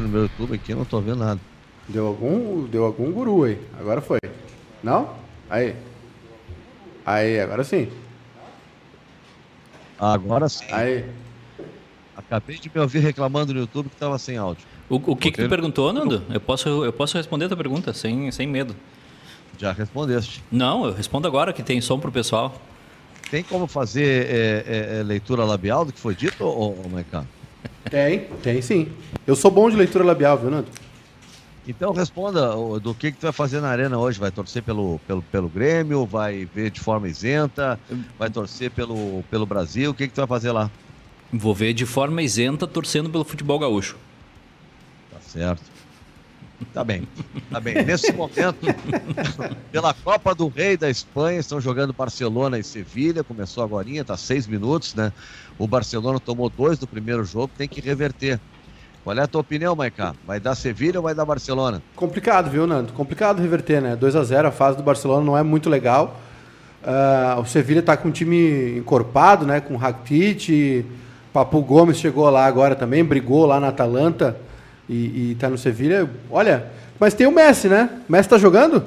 no meu YouTube aqui, não tô vendo nada. Deu algum, deu algum guru aí. Agora foi. Não? Aí. Aí, agora sim. Agora sim. Aí. Acabei de me ouvir reclamando no YouTube que tava sem áudio. O, o que, que tu perguntou, Nando? Eu posso, eu posso responder a tua pergunta sem, sem medo. Já respondeste. Não, eu respondo agora que tem som pro pessoal. Tem como fazer é, é, é, leitura labial do que foi dito, ou, ou Maicon? Tem, tem sim. Eu sou bom de leitura labial, viu, Nando? Então responda do que, que tu vai fazer na arena hoje. Vai torcer pelo, pelo, pelo Grêmio? Vai ver de forma isenta? Vai torcer pelo, pelo Brasil? O que, que tu vai fazer lá? Vou ver de forma isenta torcendo pelo futebol gaúcho. Tá certo. Tá bem, tá bem. Nesse momento, pela Copa do Rei da Espanha, estão jogando Barcelona e Sevilha. Começou agora, tá seis minutos, né? O Barcelona tomou dois do primeiro jogo, tem que reverter. Qual é a tua opinião, Maicá? Vai dar Sevilha ou vai dar Barcelona? Complicado, viu, Nando? Complicado reverter, né? 2 a 0 a fase do Barcelona não é muito legal. Uh, o Sevilha tá com um time encorpado, né? Com Rakitic, Papu Gomes chegou lá agora também, brigou lá na Atalanta e, e tá no Sevilha. Olha, mas tem o Messi, né? O Messi tá jogando?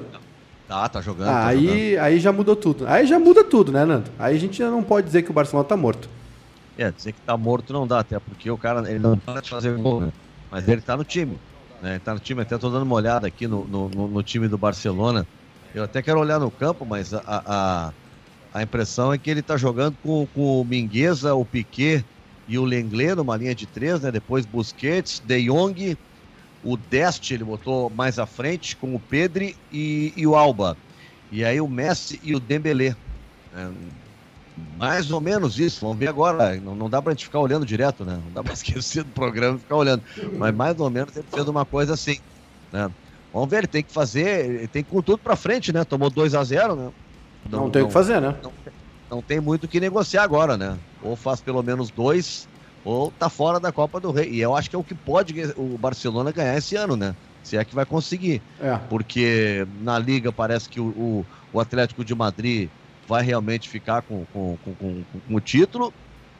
Tá, tá jogando. Ah, tá aí, jogando. aí já mudou tudo. Aí já muda tudo, né, Nando? Aí a gente já não pode dizer que o Barcelona tá morto. É, dizer que tá morto não dá, até porque o cara ele não pode fazer gol, né? Mas ele tá no time. Né? Ele tá no time, até tô dando uma olhada aqui no, no, no, no time do Barcelona. Eu até quero olhar no campo, mas a, a, a impressão é que ele tá jogando com, com o Mingueza, o Piquet e o Lenglet numa linha de três, né? Depois Busquets, De Jong, o Dest ele botou mais à frente com o Pedri e, e o Alba. E aí o Messi e o Dembélé. É, mais ou menos isso, vamos ver agora. Não, não dá pra gente ficar olhando direto, né? Não dá pra esquecer do programa e ficar olhando. Mas mais ou menos ele fez uma coisa assim. Né? Vamos ver, ele tem que fazer, ele tem que com tudo pra frente, né? Tomou 2 a 0 né? Não, tem o que fazer, né? Não, não tem muito o que negociar agora, né? Ou faz pelo menos dois, ou tá fora da Copa do Rei. E eu acho que é o que pode o Barcelona ganhar esse ano, né? Se é que vai conseguir. É. Porque na Liga parece que o, o, o Atlético de Madrid vai realmente ficar com, com, com, com, com o título.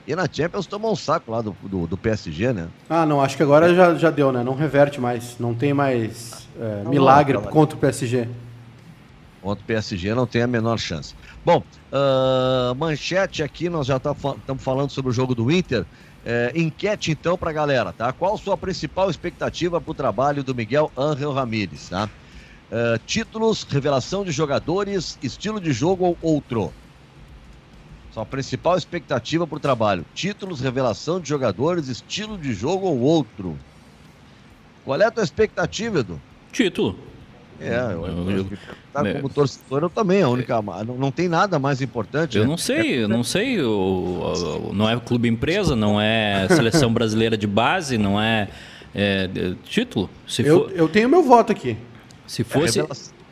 E na Champions tomou um saco lá do, do, do PSG, né? Ah, não, acho que agora já, já deu, né? Não reverte mais. Não tem mais é, milagre não, não, contra o PSG. Contra o PSG não tem a menor chance. Bom, uh, manchete aqui, nós já estamos tá, falando sobre o jogo do Inter. É, enquete então para a galera, tá? Qual sua principal expectativa para o trabalho do Miguel Ángel Ramírez, tá? Uh, títulos, revelação de jogadores, estilo de jogo ou outro? Sua principal expectativa para o trabalho: títulos, revelação de jogadores, estilo de jogo ou outro? Qual é a tua expectativa, Edu? Título. É, eu, eu, eu, tá como torcedor eu também, a única. Não, não tem nada mais importante. Eu né? não sei, eu não sei. O, o, não é clube empresa, não é seleção brasileira de base, não é, é título. Se eu, for, eu tenho meu voto aqui. Se fosse. É,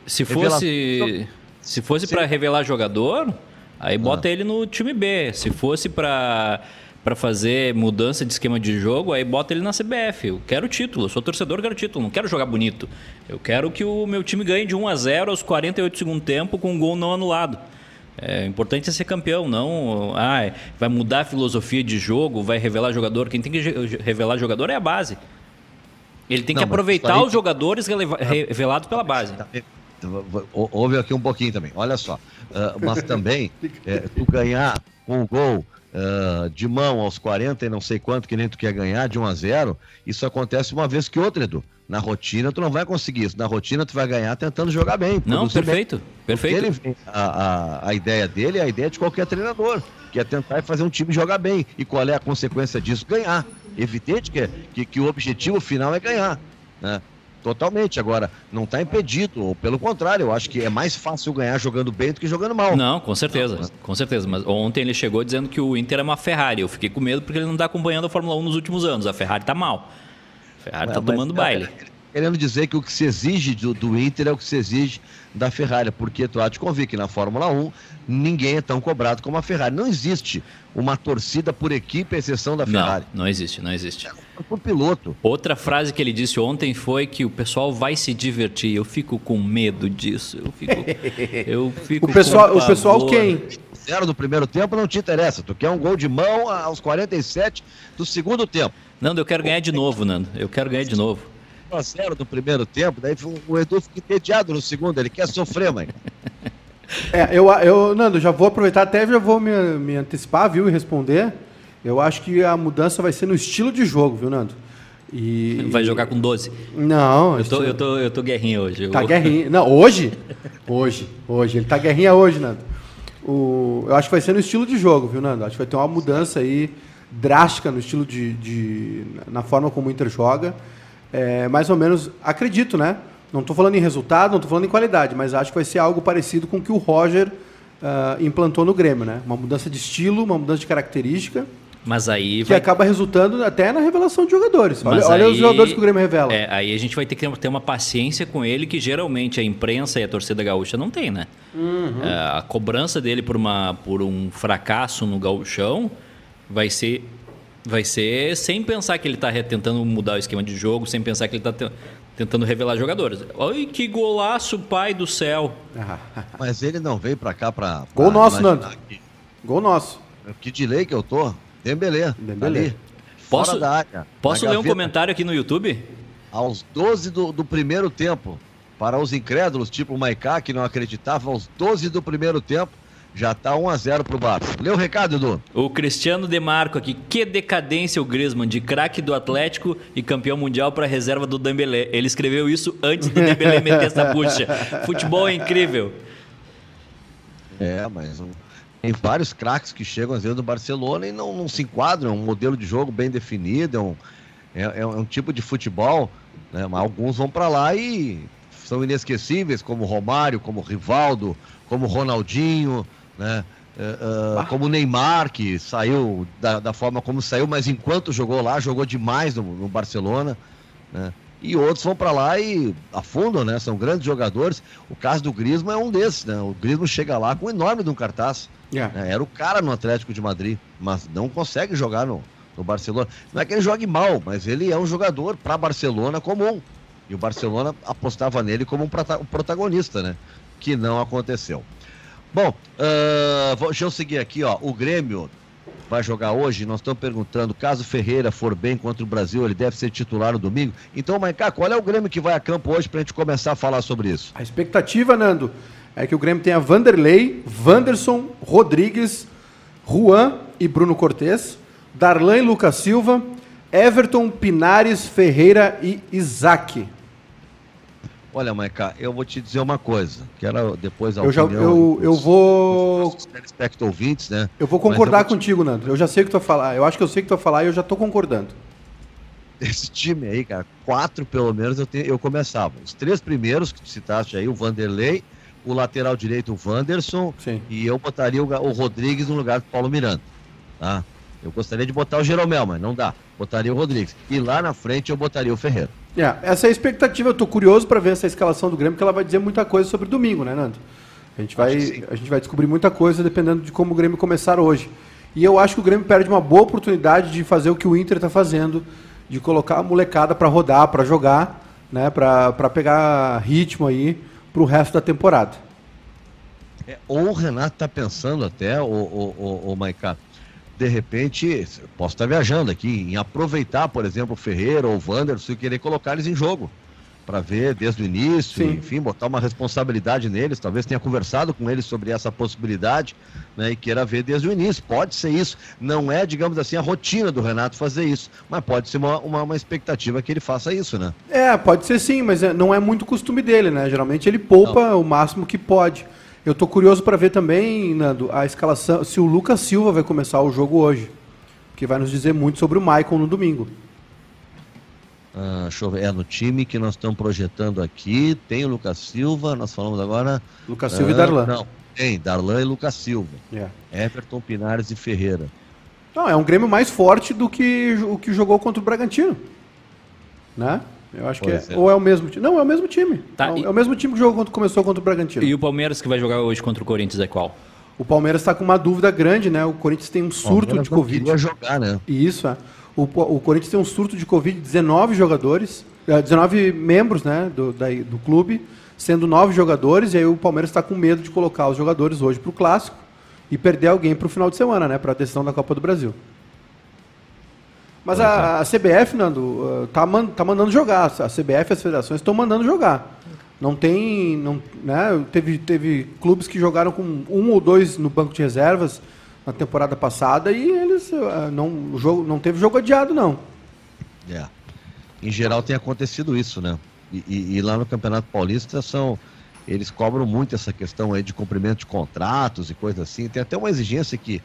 se fosse. Se fosse para revelar jogador, aí bota ah. ele no time B. Se fosse para para fazer mudança de esquema de jogo, aí bota ele na CBF. Eu quero título, eu sou torcedor, eu quero título, não quero jogar bonito. Eu quero que o meu time ganhe de 1 a 0 aos 48 segundo tempo com um gol não anulado. É importante é ser campeão, não. Ah, vai mudar a filosofia de jogo, vai revelar jogador. Quem tem que revelar jogador é a base. Ele tem não, que aproveitar os jogadores revelados pela base. Tá, Houve aqui um pouquinho também. Olha só. Uh, mas também, é, tu ganhar um gol uh, de mão aos 40 e não sei quanto que nem tu quer ganhar, de 1 a 0, isso acontece uma vez que outra, Edu. Na rotina tu não vai conseguir isso. Na rotina tu vai ganhar tentando jogar bem. Não, perfeito. Bem. Perfeito. Ele, a, a, a ideia dele é a ideia de qualquer treinador, que é tentar fazer um time jogar bem. E qual é a consequência disso? Ganhar. Evidente que, que, que o objetivo final é ganhar. Né? Totalmente. Agora, não está impedido, ou pelo contrário, eu acho que é mais fácil ganhar jogando bem do que jogando mal. Não, com certeza, não, com certeza. Mas ontem ele chegou dizendo que o Inter é uma Ferrari. Eu fiquei com medo porque ele não está acompanhando a Fórmula 1 nos últimos anos. A Ferrari está mal. A Ferrari está tomando baile. Querendo dizer que o que se exige do, do, Inter é o que se exige da Ferrari, porque tu há de convir que na Fórmula 1 ninguém é tão cobrado como a Ferrari. Não existe uma torcida por equipe, exceção da Ferrari. Não, não existe, não existe. É por piloto. Outra frase que ele disse ontem foi que o pessoal vai se divertir. Eu fico com medo disso. Eu fico. Eu fico o pessoal, o pessoal quem? 0 no primeiro tempo, não te interessa. Tu quer um gol de mão aos 47 do segundo tempo. Nando, eu quero ganhar de novo, Nando. Eu quero ganhar de novo. 0 no primeiro tempo, daí o Edu fica entediado no segundo, ele quer sofrer, mãe. É, eu, eu, Nando, já vou aproveitar, até já vou me, me antecipar, viu, e responder. Eu acho que a mudança vai ser no estilo de jogo, viu, Nando? E, Vai jogar com 12? Não. Eu tô, eu tô, eu tô guerrinha hoje. Tá guerrinha. Não, hoje? Hoje, hoje. Ele tá guerrinha hoje, Nando. O, eu acho que vai ser no estilo de jogo, viu, Nando? Acho que vai ter uma mudança aí drástica no estilo de. de na forma como o Inter joga. É, mais ou menos, acredito, né? Não estou falando em resultado, não estou falando em qualidade, mas acho que vai ser algo parecido com o que o Roger uh, implantou no Grêmio, né? Uma mudança de estilo, uma mudança de característica. Mas aí. Que vai... acaba resultando até na revelação de jogadores. Olha, olha aí... os jogadores que o Grêmio revela. É, aí a gente vai ter que ter uma paciência com ele que geralmente a imprensa e a torcida gaúcha não tem, né? Uhum. É, a cobrança dele por, uma, por um fracasso no gauchão vai ser. Vai ser sem pensar que ele está tentando mudar o esquema de jogo, sem pensar que ele está tentando revelar jogadores. Olha que golaço, pai do céu. Mas ele não veio para cá para. Gol nosso, Nando. Gol nosso. Que delay que eu tô. Dembelé. Dembelé. Posso da área, posso ler um comentário aqui no YouTube? Aos 12 do, do primeiro tempo, para os incrédulos, tipo o Maiká, que não acreditava, aos 12 do primeiro tempo, já está 1 a 0 pro Barça. Lê o recado, Edu. O Cristiano Demarco aqui. Que decadência o Griezmann, de craque do Atlético e campeão mundial para reserva do Dembélé. Ele escreveu isso antes do Dembélé meter essa bucha. Futebol é incrível. É, mas tem vários craques que chegam às vezes do Barcelona e não, não se enquadram, é um modelo de jogo bem definido, é um, é, é um tipo de futebol, né? mas alguns vão para lá e são inesquecíveis, como Romário, como Rivaldo, como Ronaldinho, né? Uh, uh, como o Neymar, que saiu da, da, forma como saiu, mas enquanto jogou lá, jogou demais no, no Barcelona. Né? e outros vão para lá e afundam, né? São grandes jogadores. O caso do Griezmann é um desses, né? O Griezmann chega lá com um enorme de um cartaz. Yeah. Né? Era o cara no Atlético de Madrid, mas não consegue jogar no, no Barcelona. Não é que ele jogue mal, mas ele é um jogador para Barcelona comum. E o Barcelona apostava nele como um protagonista, né? Que não aconteceu. Bom, uh, deixa eu seguir aqui, ó. O Grêmio vai jogar hoje, nós estamos perguntando, caso Ferreira for bem contra o Brasil, ele deve ser titular no domingo. Então, Maicá, qual é o Grêmio que vai a campo hoje para a gente começar a falar sobre isso? A expectativa, Nando, é que o Grêmio tenha Vanderlei, Wanderson, Rodrigues, Juan e Bruno Cortes, Darlan e Lucas Silva, Everton, Pinares, Ferreira e Isaac. Olha, Maica, eu vou te dizer uma coisa, que era depois a eu já, eu, eu vou ouvintes, né? Eu vou concordar eu vou contigo, te... Nando. Eu já sei o que tu vai falar. Eu acho que eu sei o que tu vai falar e eu já tô concordando. Esse time aí, cara, quatro pelo menos eu, te, eu começava. Os três primeiros que tu citaste aí, o Vanderlei, o lateral direito, o Wanderson, Sim. e eu botaria o, o Rodrigues no lugar do Paulo Miranda, tá? Eu gostaria de botar o Jeromel, mas não dá. Botaria o Rodrigues. E lá na frente eu botaria o Ferreira. É, essa é a expectativa. Eu estou curioso para ver essa escalação do Grêmio, porque ela vai dizer muita coisa sobre domingo, né, Nando? A gente, vai, a gente vai descobrir muita coisa dependendo de como o Grêmio começar hoje. E eu acho que o Grêmio perde uma boa oportunidade de fazer o que o Inter está fazendo, de colocar a molecada para rodar, para jogar, né, para pegar ritmo aí para o resto da temporada. É, ou o Renato está pensando até, o, o, o, o Maiká, de repente, posso estar viajando aqui, em aproveitar, por exemplo, o Ferreira ou o Wanderson e querer colocar eles em jogo. Para ver desde o início, Sim. enfim, botar uma responsabilidade neles. Talvez tenha conversado com eles sobre essa possibilidade né, e queira ver desde o início. Pode ser isso. Não é, digamos assim, a rotina do Renato fazer isso. Mas pode ser uma, uma, uma expectativa que ele faça isso, né? É, pode ser sim, mas é, não é muito costume dele, né? Geralmente ele poupa não. o máximo que pode. Eu estou curioso para ver também, Nando, a escalação, se o Lucas Silva vai começar o jogo hoje. Que vai nos dizer muito sobre o Maicon no domingo. Ah, deixa eu ver. É no time que nós estamos projetando aqui. Tem o Lucas Silva, nós falamos agora. Lucas Silva ah, e Darlan. Não, tem, Darlan e Lucas Silva. Yeah. Everton, Pinares e Ferreira. Não, é um Grêmio mais forte do que o que jogou contra o Bragantino. Né? Eu acho pois que é, é. Ou é o mesmo time. Não, é o mesmo time. Tá, é, o, e... é, o mesmo time que jogou quando começou contra o Bragantino. E o Palmeiras que vai jogar hoje contra o Corinthians é qual? O Palmeiras está com uma dúvida grande, né? O Corinthians tem um surto de Covid. Vai jogar, né? Isso, é. O, o Corinthians tem um surto de Covid, 19 jogadores, 19 é, membros né, do, da, do clube, sendo nove jogadores, e aí o Palmeiras está com medo de colocar os jogadores hoje para o clássico e perder alguém para o final de semana, né? Para a decisão da Copa do Brasil. Mas a, a, CBF, Nando, tá, man, tá mandando jogar. A CBF e as federações estão mandando jogar. Não tem. Não, né, teve, teve clubes que jogaram com um ou dois no banco de reservas na temporada passada e eles. Não, o jogo, não teve jogo adiado, não. É. Em geral tem acontecido isso, né? E, e, e lá no Campeonato Paulista são eles cobram muito essa questão aí de cumprimento de contratos e coisas assim. Tem até uma exigência que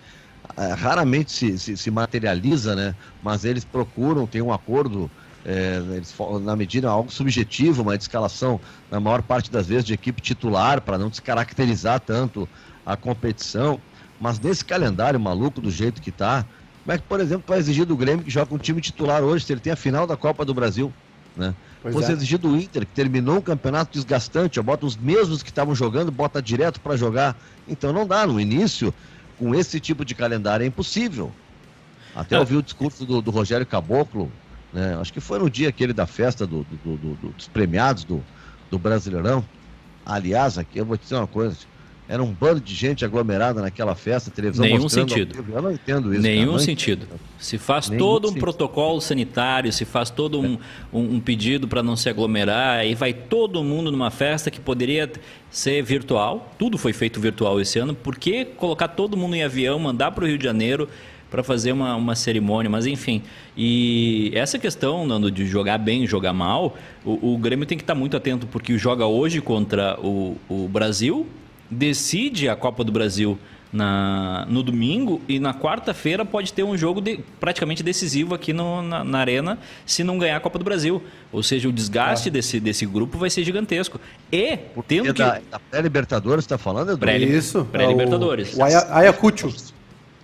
raramente se, se, se, materializa, né? Mas eles procuram, tem um acordo, é, eles, na medida algo subjetivo, uma escalação, na maior parte das vezes, de equipe titular, para não descaracterizar tanto a competição. Mas nesse calendário maluco, do jeito que está, como é que, por exemplo, vai exigir do Grêmio que joga um time titular hoje, se ele tem a final da Copa do Brasil, né? Pois é. exigir do Inter, que terminou um campeonato desgastante, ó, bota os mesmos que estavam jogando, bota direto para jogar. Então não dá. No início, com esse tipo de calendário é impossível. Até ouvi o discurso do, do, Rogério Caboclo, né? acho que foi no dia aquele da festa do, do, dos premiados do, do Brasileirão. Aliás, aqui eu vou te dizer uma coisa. Era um bando de gente aglomerada naquela festa, televisão Nenhum sentido. Eu não entendo isso. Nenhum sentido. Entendo. Se faz Nenhum todo um sentido. protocolo sanitário, se faz todo um, um, um pedido para não se aglomerar, aí vai todo mundo numa festa que poderia ser virtual. Tudo foi feito virtual esse ano. Por que colocar todo mundo em avião, mandar para o Rio de Janeiro para fazer uma, uma cerimônia? Mas enfim. E essa questão, Nando, de jogar bem, jogar mal, o, o Grêmio tem que estar tá muito atento, porque joga hoje contra o, o Brasil decide a Copa do Brasil na, no domingo e na quarta-feira pode ter um jogo de, praticamente decisivo aqui no, na, na, Arena se não ganhar a Copa do Brasil. Ou seja, o desgaste ah. desse, desse grupo vai ser gigantesco. E tendo que. Da, da pré-Libertadores está falando, Edu? Pré Isso. Pré-Libertadores. O, o Ayacucho.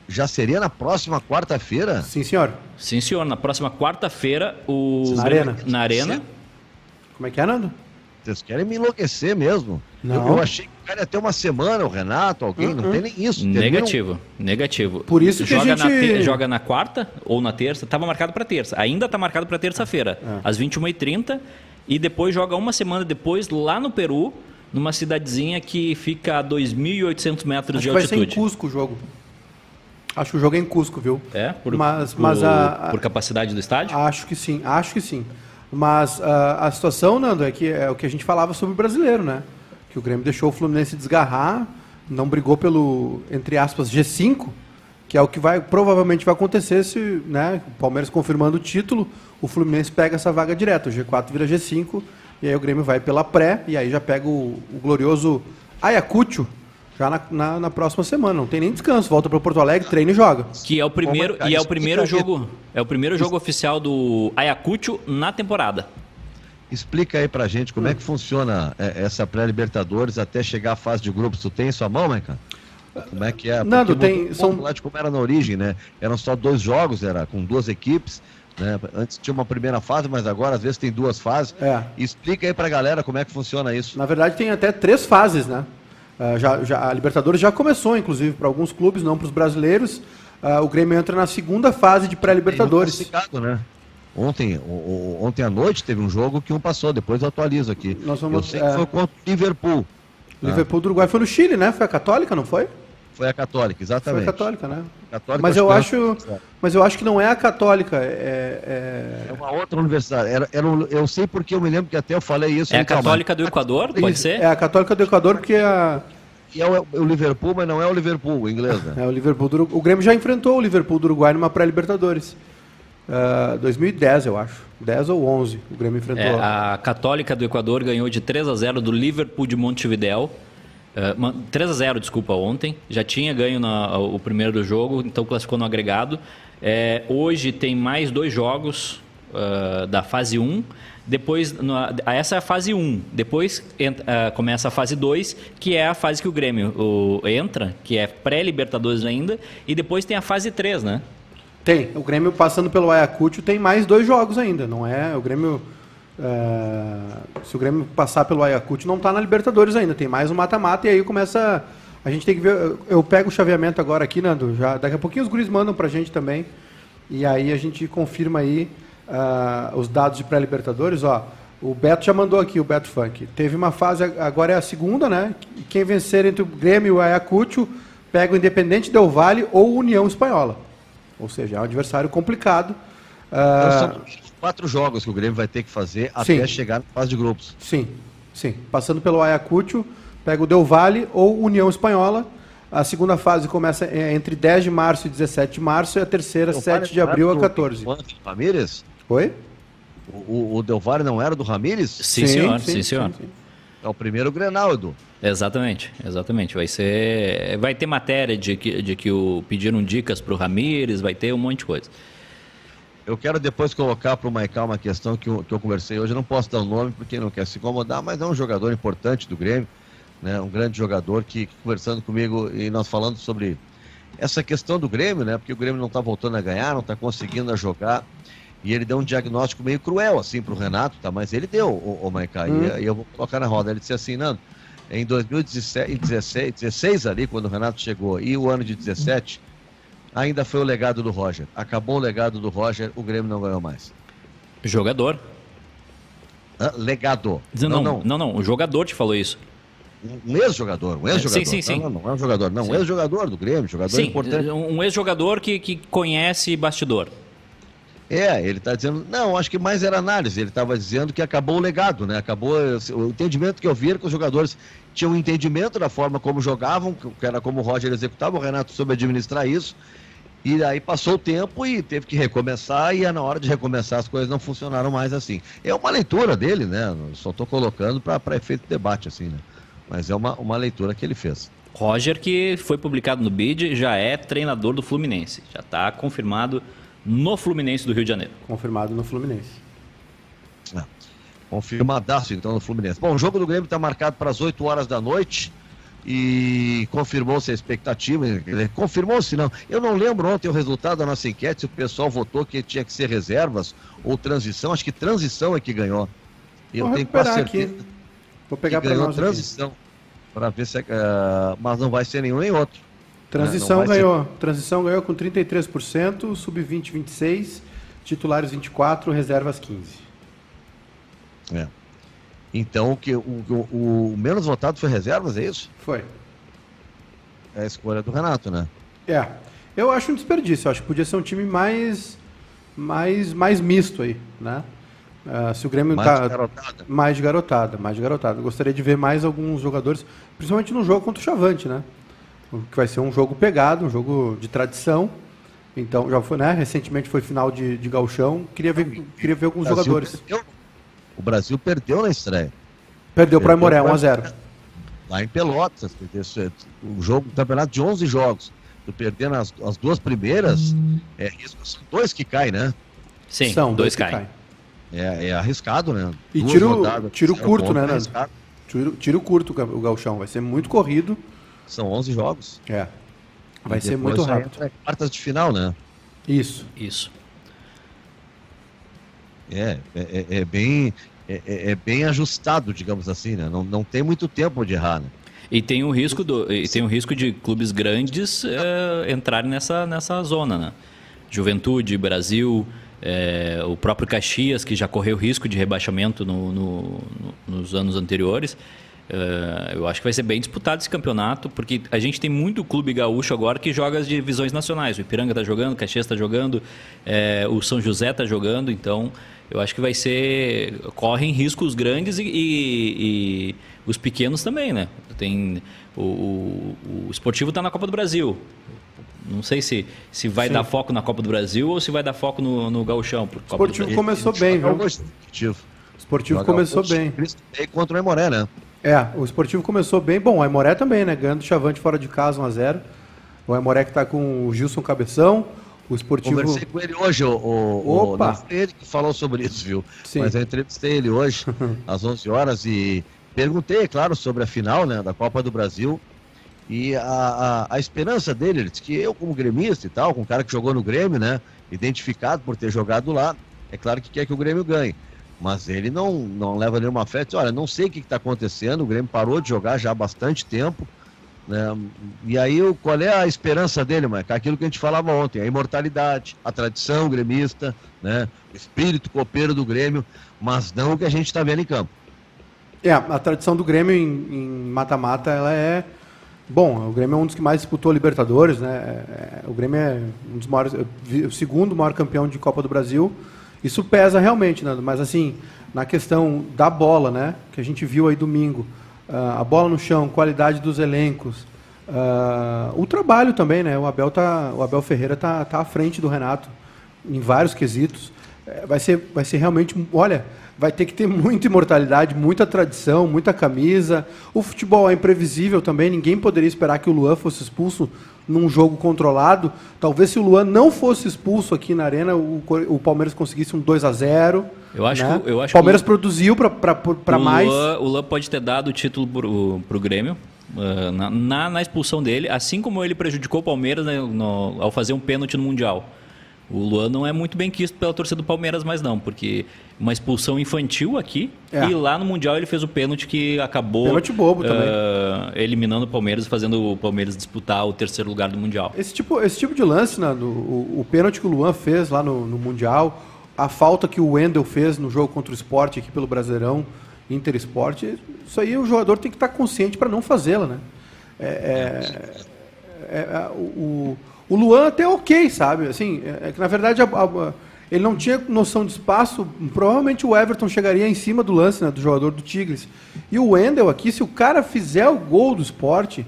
Já seria na próxima quarta-feira? Sim, senhor. Sim, senhor. Na próxima quarta-feira, o. Na Arena. Na Arena. Como é que é, Nando? Vocês querem me enlouquecer mesmo. Não. Eu, eu achei cara ter uma semana, o Renato, alguém, uh -uh. não tem nem isso. Negativo, um... negativo. Por isso que joga a gente... Na joga na quarta ou na terça, estava marcado para terça. Ainda está marcado para terça-feira, é. às 21h30. E depois joga uma semana depois lá no Peru, numa cidadezinha que fica a 2.800 metros Acho de altitude. vai ser em Cusco o jogo. Acho que o jogo é em Cusco, viu? É? Por, mas, mas por, a, a, por capacidade do estádio? Acho que sim, acho que sim. Mas uh, a situação, Nando, é que é o que a gente falava sobre o brasileiro, né? Que o Grêmio deixou o Fluminense desgarrar, não brigou pelo, entre aspas, G5, que é o que vai provavelmente vai acontecer se né, o Palmeiras confirmando o título, o Fluminense pega essa vaga direto, o G4 vira G5, e aí o Grêmio vai pela pré, e aí já pega o, o glorioso Ayacucho, já na, na, na, próxima semana. Não tem nem descanso. Volta para Porto Alegre, treina e joga. Que é o primeiro e é o primeiro jogo é o primeiro jogo oficial do Ayacucho na temporada. Explica aí pra gente como hum. é que funciona é, essa pré-Libertadores até chegar à fase de grupos. Tu tem em sua mão, Maica? Como é que é? Nando, tem. São... Lá de como era na origem, né? Eram só dois jogos, era com duas equipes. Né? Antes tinha uma primeira fase, mas agora às vezes tem duas fases. É. Explica aí pra galera como é que funciona isso. Na verdade, tem até três fases, né? Uh, já, já, a Libertadores já começou, inclusive, para alguns clubes, não para os brasileiros. Uh, o Grêmio entra na segunda fase de pré-Libertadores. Né? Ontem, o, ontem à noite teve um jogo que um passou, depois eu atualizo aqui. Nós vamos, eu sei é... que foi contra o Liverpool. Liverpool do Uruguai foi no Chile, né? Foi a Católica, não foi? Foi a Católica, exatamente. Foi a Católica, né? Católica, mas eu acho, mas eu acho que não é a Católica. É, é... é uma outra universidade. Era, era um, eu sei porque eu me lembro que até eu falei isso. É a Católica do Equador, pode ser? É a Católica do Equador porque a e é o, o, Liverpool, mas não é o Liverpool, o inglês, né? É o Liverpool do O Grêmio já enfrentou o Liverpool do Uruguai numa pré-Libertadores. Uh, 2010, eu acho. 10 ou 11 o Grêmio enfrentou. É, a Católica do Equador ganhou de 3 a 0 do Liverpool de Montevideo. Uh, 3 a 0 desculpa, ontem. Já tinha ganho na, o primeiro do jogo, então classificou no agregado. É, hoje tem mais dois jogos uh, da fase 1. Depois, no, essa é a fase 1. Depois entra, uh, começa a fase 2, que é a fase que o Grêmio o, entra, que é pré-Libertadores ainda. E depois tem a fase 3, né? Tem. O Grêmio passando pelo Ayacucho tem mais dois jogos ainda, não é? O Grêmio. Uh, se o Grêmio passar pelo Ayacucho, não está na Libertadores ainda. Tem mais um mata-mata e aí começa. A gente tem que ver. Eu pego o chaveamento agora aqui, Nando. Já, daqui a pouquinho os guris mandam pra gente também. E aí a gente confirma aí uh, os dados de pré-libertadores, ó. O Beto já mandou aqui, o Beto Funk. Teve uma fase, agora é a segunda, né? Quem vencer entre o Grêmio e o Ayacucho pega o Independente Del Valle ou União Espanhola. Ou seja, é um adversário complicado. Então, uh... são quatro jogos que o Grêmio vai ter que fazer sim. até chegar na fase de grupos. Sim, sim. Passando pelo Ayacucho, pega o Del Valle ou União Espanhola. A segunda fase começa entre 10 de março e 17 de março e a terceira, Del 7 de abril a 14. Ramírez? Oi? O, o Del Valle não era do Ramírez? Sim, sim senhor. Sim, sim senhor. Sim, é o primeiro Grenal, Edu. Exatamente, exatamente. Vai ser, vai ter matéria de que, de que o pediram dicas para o Ramires, vai ter um monte de coisa. Eu quero depois colocar para o Maicá uma questão que eu, que eu conversei hoje. Eu não posso dar o nome porque não quer se incomodar, mas é um jogador importante do Grêmio, né? Um grande jogador que conversando comigo e nós falando sobre essa questão do Grêmio, né? Porque o Grêmio não está voltando a ganhar, não está conseguindo a jogar. E ele deu um diagnóstico meio cruel, assim, para o Renato, tá? Mas ele deu, o, o Maicá, hum. e, e, eu vou colocar na roda. Ele disse assim, Nando, em 2016 16 ali, quando o Renato chegou, e o ano de 17, ainda foi o legado do Roger. Acabou o legado do Roger, o Grêmio não ganhou mais. Jogador. Ah, legado. Não não, não, não, não, o jogador te falou isso. Um ex-jogador, um ex-jogador. Sim, sim, sim. Não, não, não é um jogador, não, sim. um ex-jogador do Grêmio, jogador sim, importante. Um ex-jogador que, que conhece bastidor. É, ele está dizendo, não, acho que mais era análise. Ele estava dizendo que acabou o legado, né? Acabou o entendimento que eu vi que os jogadores tinham um entendimento da forma como jogavam, que era como o Roger executava, o Renato soube administrar isso. E aí passou o tempo e teve que recomeçar, e na hora de recomeçar as coisas não funcionaram mais assim. É uma leitura dele, né? Só estou colocando para efeito de debate, assim, né? Mas é uma, uma leitura que ele fez. Roger, que foi publicado no BID, já é treinador do Fluminense. Já está confirmado no Fluminense do Rio de Janeiro. Confirmado no Fluminense. É. Confirmadaço então no Fluminense. Bom, o jogo do Grêmio está marcado para as 8 horas da noite e confirmou-se a expectativa. Confirmou-se, não. Eu não lembro ontem o resultado da nossa enquete, se o pessoal votou que tinha que ser reservas ou transição. Acho que transição é que ganhou. Eu Vou tenho quase certeza. Aqui. Vou pegar para nós transição. Para ver se é, uh, mas não vai ser nenhum nem outro. Transição ganhou. Ser... Transição ganhou com 33%, sub-20 26, titulares 24, reservas 15. É. Então o que o, o, o, menos votado foi reservas, é isso? Foi. É a escolha do Renato, né? É. Eu acho um desperdício, eu acho que podia ser um time mais mais mais misto aí, né? Uh, se o Grêmio mais tá de garotada. mais de garotada, mais de garotada. Gostaria de ver mais alguns jogadores, principalmente no jogo contra o Chavante, né? Que vai ser um jogo pegado, um jogo de tradição. Então, já foi, né? Recentemente foi final de, de galchão. Queria ver, queria ver alguns jogadores. Perdeu. O Brasil perdeu na estreia. Perdeu, perdeu para Imoré, 1x0. Lá em Pelotas. O jogo, um campeonato de 11 jogos. Tu perdendo as, as duas primeiras, hum. é risco. São dois que caem, né? Sim, São dois, dois caem. Cai. É, é, arriscado, né? E tiro, tiro curto, né? Tiro, tiro curto o galchão. Vai ser muito corrido. São 11 jogos. É. Vai ser muito rápido. Quartas de final, né? Isso. Isso. É, é, é, é bem, é, é, é, bem ajustado, digamos assim, né? Não, não tem muito tempo de errar, né? E tem o risco, do, e tem o risco de clubes grandes é, entrarem nessa, nessa zona, né? Juventude, Brasil, é, o próprio Caxias, que já correu risco de rebaixamento no, no, no, nos anos anteriores. Uh, eu acho que vai ser bem disputado esse campeonato, porque a gente tem muito clube gaúcho agora que joga as divisões nacionais. O Ipiranga está jogando, o Caxias está jogando, é, o São José está jogando, então eu acho que vai ser. correm riscos grandes e, e, e os pequenos também, né? Tem, o, o, o esportivo está na Copa do Brasil. Não sei se, se vai Sim. dar foco na Copa do Brasil ou se vai dar foco no, no Gauchão. O esportivo começou bem, viu? O esportivo começou bem. Contra o Emoré, né? É, o esportivo começou bem. Bom, o Aimoré também, né? Ganhando o Chavante fora de casa 1x0. O Aimoré que está com o Gilson Cabeção. O esportivo. Conversei com ele hoje, o, o, Opa. O, ele que falou sobre isso, viu? Sim. Mas eu entrevistei ele hoje, às 11 horas, e perguntei, claro, sobre a final né, da Copa do Brasil. E a, a, a esperança dele, ele disse que eu, como gremista e tal, com um cara que jogou no Grêmio, né? Identificado por ter jogado lá, é claro que quer que o Grêmio ganhe mas ele não, não leva nenhuma fé. Diz, Olha, não sei o que está acontecendo, o Grêmio parou de jogar já há bastante tempo. Né? E aí, qual é a esperança dele, Mike? Aquilo que a gente falava ontem, a imortalidade, a tradição gremista, né? o espírito copeiro do Grêmio, mas não o que a gente está vendo em campo. É, a tradição do Grêmio em mata-mata, ela é Bom, o Grêmio é um dos que mais disputou Libertadores, né? É, o Grêmio é um dos maiores, o segundo maior campeão de Copa do Brasil. Isso pesa realmente, mas assim, na questão da bola, né? Que a gente viu aí domingo, uh, a bola no chão, qualidade dos elencos, uh, o trabalho também, né? O Abel, tá, o Abel Ferreira tá, tá à frente do Renato em vários quesitos. É, vai ser, vai ser realmente, olha, vai ter que ter muita imortalidade, muita tradição, muita camisa. O futebol é imprevisível também, ninguém poderia esperar que o Luan fosse expulso num jogo controlado. Talvez se o Luan não fosse expulso aqui na Arena, o, o Palmeiras conseguisse um 2 a 0 eu acho né? que eu acho Palmeiras que o, produziu para mais. Luan, o Luan pode ter dado o título para o Grêmio. Uh, na, na, na, expulsão dele, assim como ele prejudicou o Palmeiras né, no, ao fazer um pênalti no Mundial. O Luan não é muito bem quisto pela torcida do Palmeiras, mais não, porque uma expulsão infantil aqui é. e lá no Mundial ele fez o pênalti que acabou pênalti bobo uh, também. eliminando o Palmeiras, fazendo o Palmeiras disputar o terceiro lugar do Mundial. Esse tipo, esse tipo de lance, né, o, o pênalti que o Luan fez lá no, no Mundial, a falta que o Wendel fez no jogo contra o Sport aqui pelo Brasileirão, Inter Sport, isso aí o jogador tem que estar consciente para não fazê-la, né? É, é, é, é o, o Luan até ok, sabe? Assim, é, é que na verdade a, a, ele não tinha noção de espaço. Provavelmente o Everton chegaria em cima do lance, né, do jogador do Tigres. E o Wendel aqui, se o cara fizer o gol do esporte,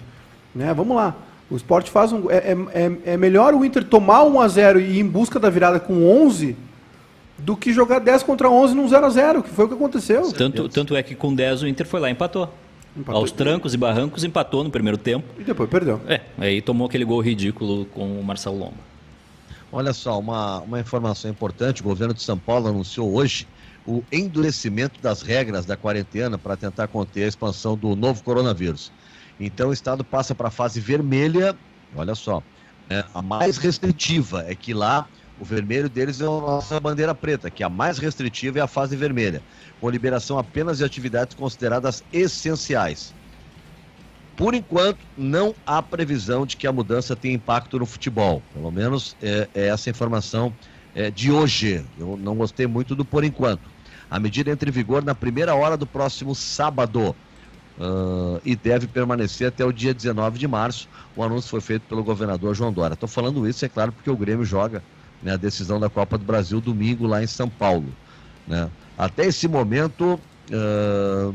né? Vamos lá. O esporte faz um. É, é, é melhor o Inter tomar 1 a 0 e ir em busca da virada com 11 do que jogar 10 contra 11 num 0 a 0 que foi o que aconteceu. Tanto, tanto é que com 10 o Inter foi lá e empatou. Empatou. Aos trancos e barrancos, empatou no primeiro tempo. E depois perdeu. É, aí tomou aquele gol ridículo com o Marcelo Lomba. Olha só, uma, uma informação importante: o governo de São Paulo anunciou hoje o endurecimento das regras da quarentena para tentar conter a expansão do novo coronavírus. Então o estado passa para a fase vermelha, olha só, é, a mais restritiva é que lá o vermelho deles é a nossa bandeira preta, que é a mais restritiva é a fase vermelha com liberação apenas de atividades consideradas essenciais. Por enquanto, não há previsão de que a mudança tenha impacto no futebol. Pelo menos é, é essa informação é, de hoje. Eu não gostei muito do por enquanto. A medida entra em vigor na primeira hora do próximo sábado. Uh, e deve permanecer até o dia 19 de março. O anúncio foi feito pelo governador João Dória. Estou falando isso, é claro, porque o Grêmio joga né, a decisão da Copa do Brasil domingo lá em São Paulo. Né? Até esse momento, uh,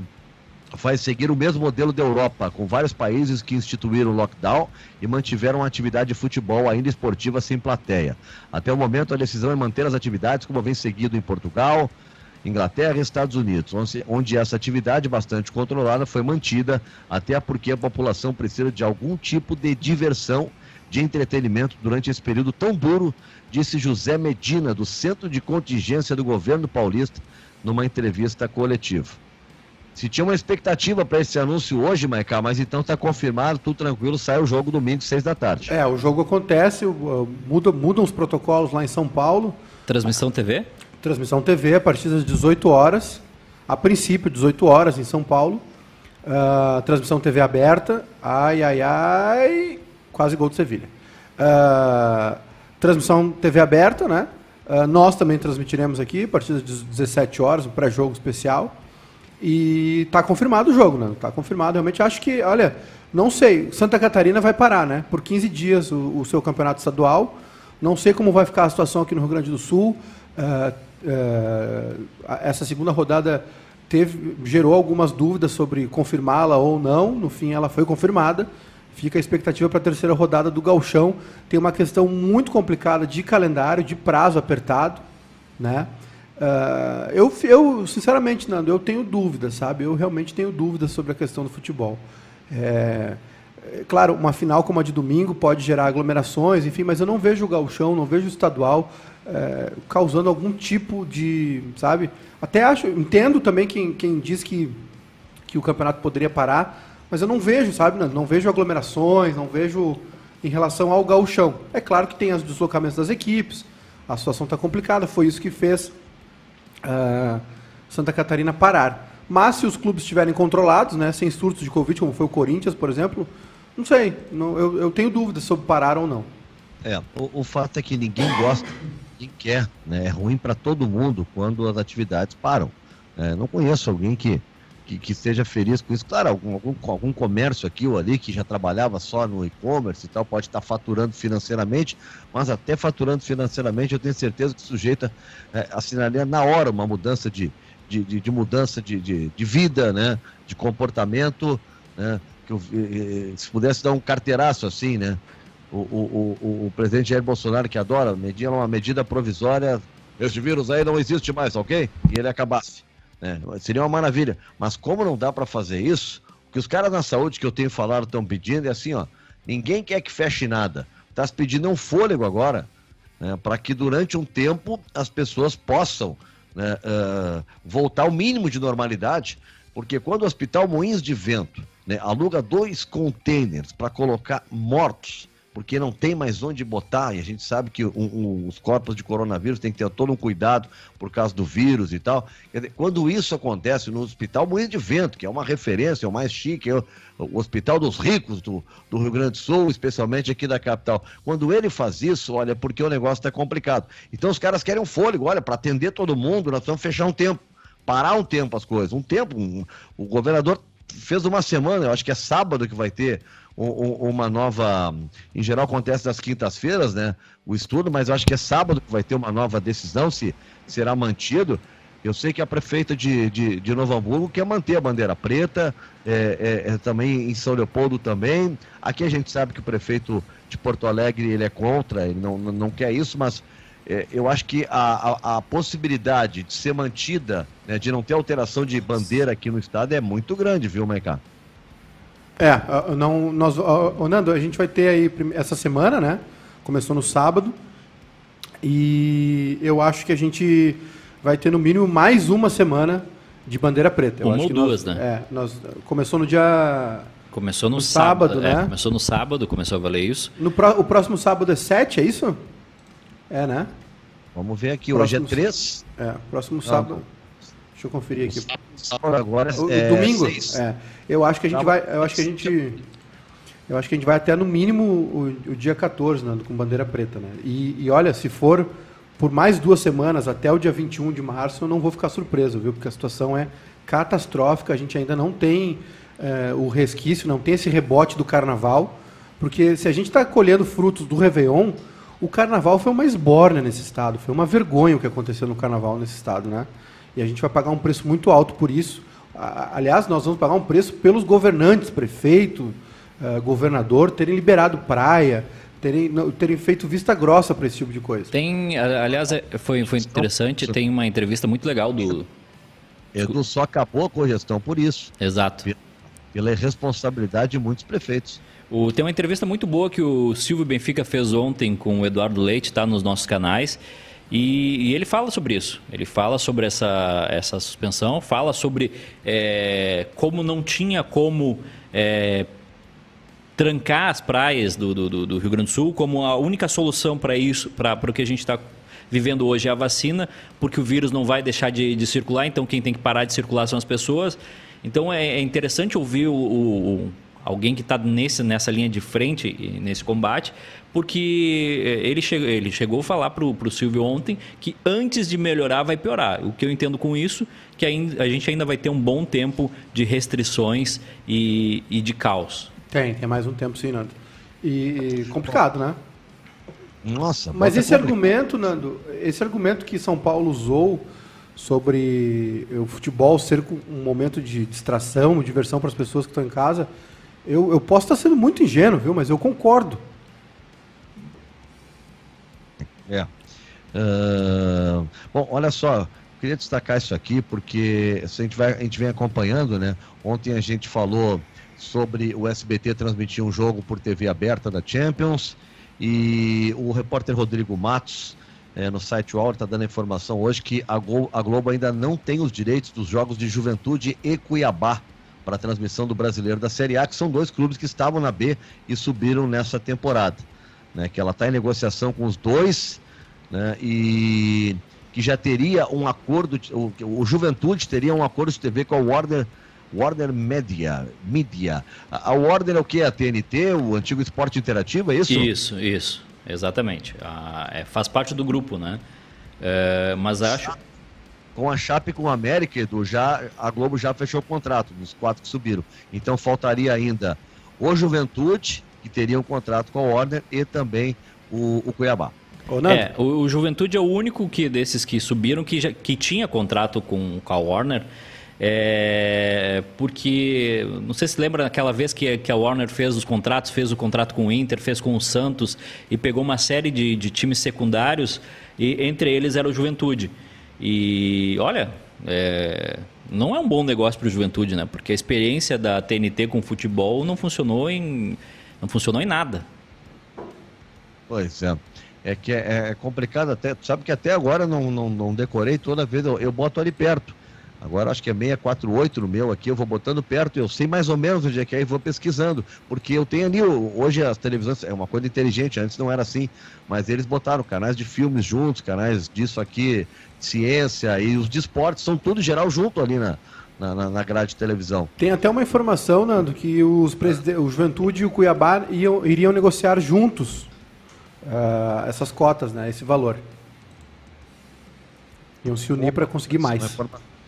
vai seguir o mesmo modelo da Europa, com vários países que instituíram lockdown e mantiveram a atividade de futebol ainda esportiva sem plateia. Até o momento, a decisão é manter as atividades como vem seguido em Portugal, Inglaterra e Estados Unidos, onde essa atividade bastante controlada foi mantida, até porque a população precisa de algum tipo de diversão, de entretenimento durante esse período tão duro, disse José Medina, do Centro de Contingência do Governo Paulista, numa entrevista coletiva. Se tinha uma expectativa para esse anúncio hoje, Maicá, mas então está confirmado, tudo tranquilo, sai o jogo domingo, seis da tarde. É, o jogo acontece, muda, mudam os protocolos lá em São Paulo. Transmissão TV? Transmissão TV a partir das 18 horas, a princípio 18 horas em São Paulo. Uh, transmissão TV aberta, ai, ai, ai, quase gol do Sevilha. Uh, transmissão TV aberta, né? Uh, nós também transmitiremos aqui, a partir das 17 horas, um pré-jogo especial. E está confirmado o jogo, né? Está confirmado. Realmente acho que, olha, não sei, Santa Catarina vai parar, né? Por 15 dias o, o seu campeonato estadual. Não sei como vai ficar a situação aqui no Rio Grande do Sul. Uh, uh, essa segunda rodada teve, gerou algumas dúvidas sobre confirmá-la ou não. No fim, ela foi confirmada. Fica a expectativa para a terceira rodada do Galchão. Tem uma questão muito complicada de calendário, de prazo apertado, né? Uh, eu, eu, sinceramente, Nando, eu tenho dúvidas, sabe? Eu realmente tenho dúvidas sobre a questão do futebol. É, é, claro, uma final como a de domingo pode gerar aglomerações, enfim, mas eu não vejo o gauchão, não vejo o estadual é, causando algum tipo de, sabe? Até acho, entendo também quem, quem diz que, que o campeonato poderia parar, mas eu não vejo, sabe? Não, vejo aglomerações, não vejo em relação ao gauchão. É claro que tem os deslocamentos das equipes, a situação está complicada, foi isso que fez uh, Santa Catarina parar. Mas se os clubes estiverem controlados, né, sem surtos de Covid, como foi o Corinthians, por exemplo, não sei, não, eu, eu, tenho dúvidas sobre parar ou não. É, o, o fato é que ninguém gosta, ninguém quer, né, é ruim para todo mundo quando as atividades param. É, não conheço alguém que que, que esteja feliz com isso. Claro, algum, algum, algum comércio aqui ou ali que já trabalhava só no e-commerce e tal, pode estar faturando financeiramente, mas até faturando financeiramente, eu tenho certeza que o sujeito é, assinaria na hora uma mudança de, de, de, de mudança de, de, de, vida, né? de comportamento, né? que eu, se pudesse dar um carteiraço assim, né? O, o, o, o presidente Jair Bolsonaro, que adora medir uma medida provisória, esse vírus aí não existe mais, ok? E ele acabasse. Né? Seria uma maravilha. Mas como não dá para fazer isso, o que os caras na saúde que eu tenho falado estão pedindo é assim, ó. Ninguém quer que feche nada. Está se pedindo um fôlego agora, né, para que durante um tempo as pessoas possam né, uh, voltar ao mínimo de normalidade, porque quando o Hospital Moinhos de Vento né, aluga dois containers para colocar mortos porque não tem mais onde botar, e a gente sabe que os corpos de coronavírus tem que ter todo um cuidado por causa do vírus e tal. Quando isso acontece no Hospital Moinho de Vento, que é uma referência, é o mais chique, é o, o Hospital dos Ricos do, do, Rio Grande do Sul, especialmente aqui da capital. Quando ele faz isso, olha, porque o negócio está complicado. Então os caras querem um fôlego, olha, para atender todo mundo, nós vamos fechar um tempo, parar um tempo as coisas. Um tempo, um, o governador fez uma semana, eu acho que é sábado que vai ter uma nova. Em geral acontece nas quintas-feiras, né? O estudo, mas eu acho que é sábado que vai ter uma nova decisão, se será mantido. Eu sei que a prefeita de, de, de Novo Hamburgo quer manter a bandeira preta, é, é, é, também em São Leopoldo também. Aqui a gente sabe que o prefeito de Porto Alegre ele é contra, ele não, não quer isso, mas é, eu acho que a, a, a, possibilidade de ser mantida, né, de não ter alteração de bandeira aqui no estado é muito grande, viu, Maicá? É, não, nós, ó, Nando, a gente vai ter aí essa semana, né? Começou no sábado. E eu acho que a gente vai ter no mínimo mais uma semana de bandeira preta. uma ou duas, nós, né? É, nós, começou no dia. Começou no, no sábado, sábado, né? É, começou no sábado, começou a valer isso. No pro, o próximo sábado é 7, é isso? É, né? Vamos ver aqui, próximo, hoje é 3. É, próximo sábado. Deixa eu conferir aqui. Sábado agora o, é domingo. É. Eu acho que a gente vai, eu acho que a gente eu acho que a gente vai até no mínimo o, o dia 14, né, com bandeira preta, né? E, e, olha, se for por mais duas semanas até o dia 21 de março, eu não vou ficar surpreso, viu? Porque a situação é catastrófica, a gente ainda não tem é, o resquício, não tem esse rebote do carnaval, porque se a gente está colhendo frutos do Réveillon, o carnaval foi uma esbórnia nesse estado, foi uma vergonha o que aconteceu no carnaval nesse estado, né? E a gente vai pagar um preço muito alto por isso. Aliás, nós vamos pagar um preço pelos governantes, prefeito, uh, governador, terem liberado praia, terem, terem feito vista grossa para esse tipo de coisa. Tem, aliás, é, foi, foi interessante, tem uma entrevista muito legal do. Edu só acabou a cogestão por isso. Exato. Pela responsabilidade de muitos prefeitos. O, tem uma entrevista muito boa que o Silvio Benfica fez ontem com o Eduardo Leite, está nos nossos canais. E, e, ele fala sobre isso. Ele fala sobre essa, essa suspensão, fala sobre é, como não tinha como é, trancar as praias do, do, do, Rio Grande do Sul, como a única solução para isso, para o que a gente está vivendo hoje é a vacina, porque o vírus não vai deixar de, de, circular, então quem tem que parar de circular são as pessoas. Então é, é interessante ouvir o, o, alguém que está nessa linha de frente, nesse combate, porque eh, ele, che ele chegou a falar para o Silvio ontem que antes de melhorar vai piorar. O que eu entendo com isso que a gente ainda vai ter um bom tempo de restrições e, e de caos. Tem, tem mais um tempo sim, Nando. E, e complicado, né? Nossa, mas esse argumento, Nando, esse argumento que São Paulo usou sobre o futebol ser um momento de distração, diversão para as pessoas que estão em casa, eu, eu posso estar sendo muito ingênuo, viu? Mas eu concordo. É. Uh, bom, olha só, queria destacar isso aqui porque a gente, vai, a gente vem acompanhando, né? Ontem a gente falou sobre o SBT transmitir um jogo por TV aberta da Champions e o repórter Rodrigo Matos é, no site UOL está dando a informação hoje que a Globo, a Globo ainda não tem os direitos dos jogos de Juventude e Cuiabá para a transmissão do Brasileiro da Série A, que são dois clubes que estavam na B e subiram nessa temporada né, que ela está em negociação com os dois, né, e que já teria um acordo, o, o Juventude teria um acordo de TV com a Warner, Warner Media. Media. A, a Warner é o que? A TNT, o antigo esporte interativo, é isso? Isso, isso, exatamente. é, faz parte do grupo, né? É, mas acho. Com a Chape com o América, Edu, já, a Globo já fechou o contrato, dos quatro que subiram. Então faltaria ainda o Juventude, que teria um contrato com a Warner, e também o, o Cuiabá. É, o, o, Juventude é o único que desses que subiram que, já, que tinha contrato com, com a Warner. É, porque, não sei se lembra daquela vez que, que a Warner fez os contratos, fez o contrato com o Inter, fez com o Santos e pegou uma série de, de times secundários e entre eles era o Juventude. E olha, é, não é um bom negócio para o Juventude, né? Porque a experiência da TNT com futebol não funcionou em, não funcionou em nada. Pois é. É que é, é complicado até. Sabe que até agora não, não, não decorei toda vez, eu, eu boto ali perto. Agora acho que é 648 no meu aqui, eu vou botando perto, eu sei mais ou menos onde é que é e vou pesquisando, porque eu tenho ali, hoje as televisões, é uma coisa inteligente, antes não era assim, mas eles botaram canais de filmes juntos, canais disso aqui, ciência e os de esportes, são tudo geral junto ali na, na, na grade de televisão. Tem até uma informação, Nando, que os o Juventude e o Cuiabá iam, iriam negociar juntos uh, essas cotas, né, esse valor. Iam se unir para conseguir mais.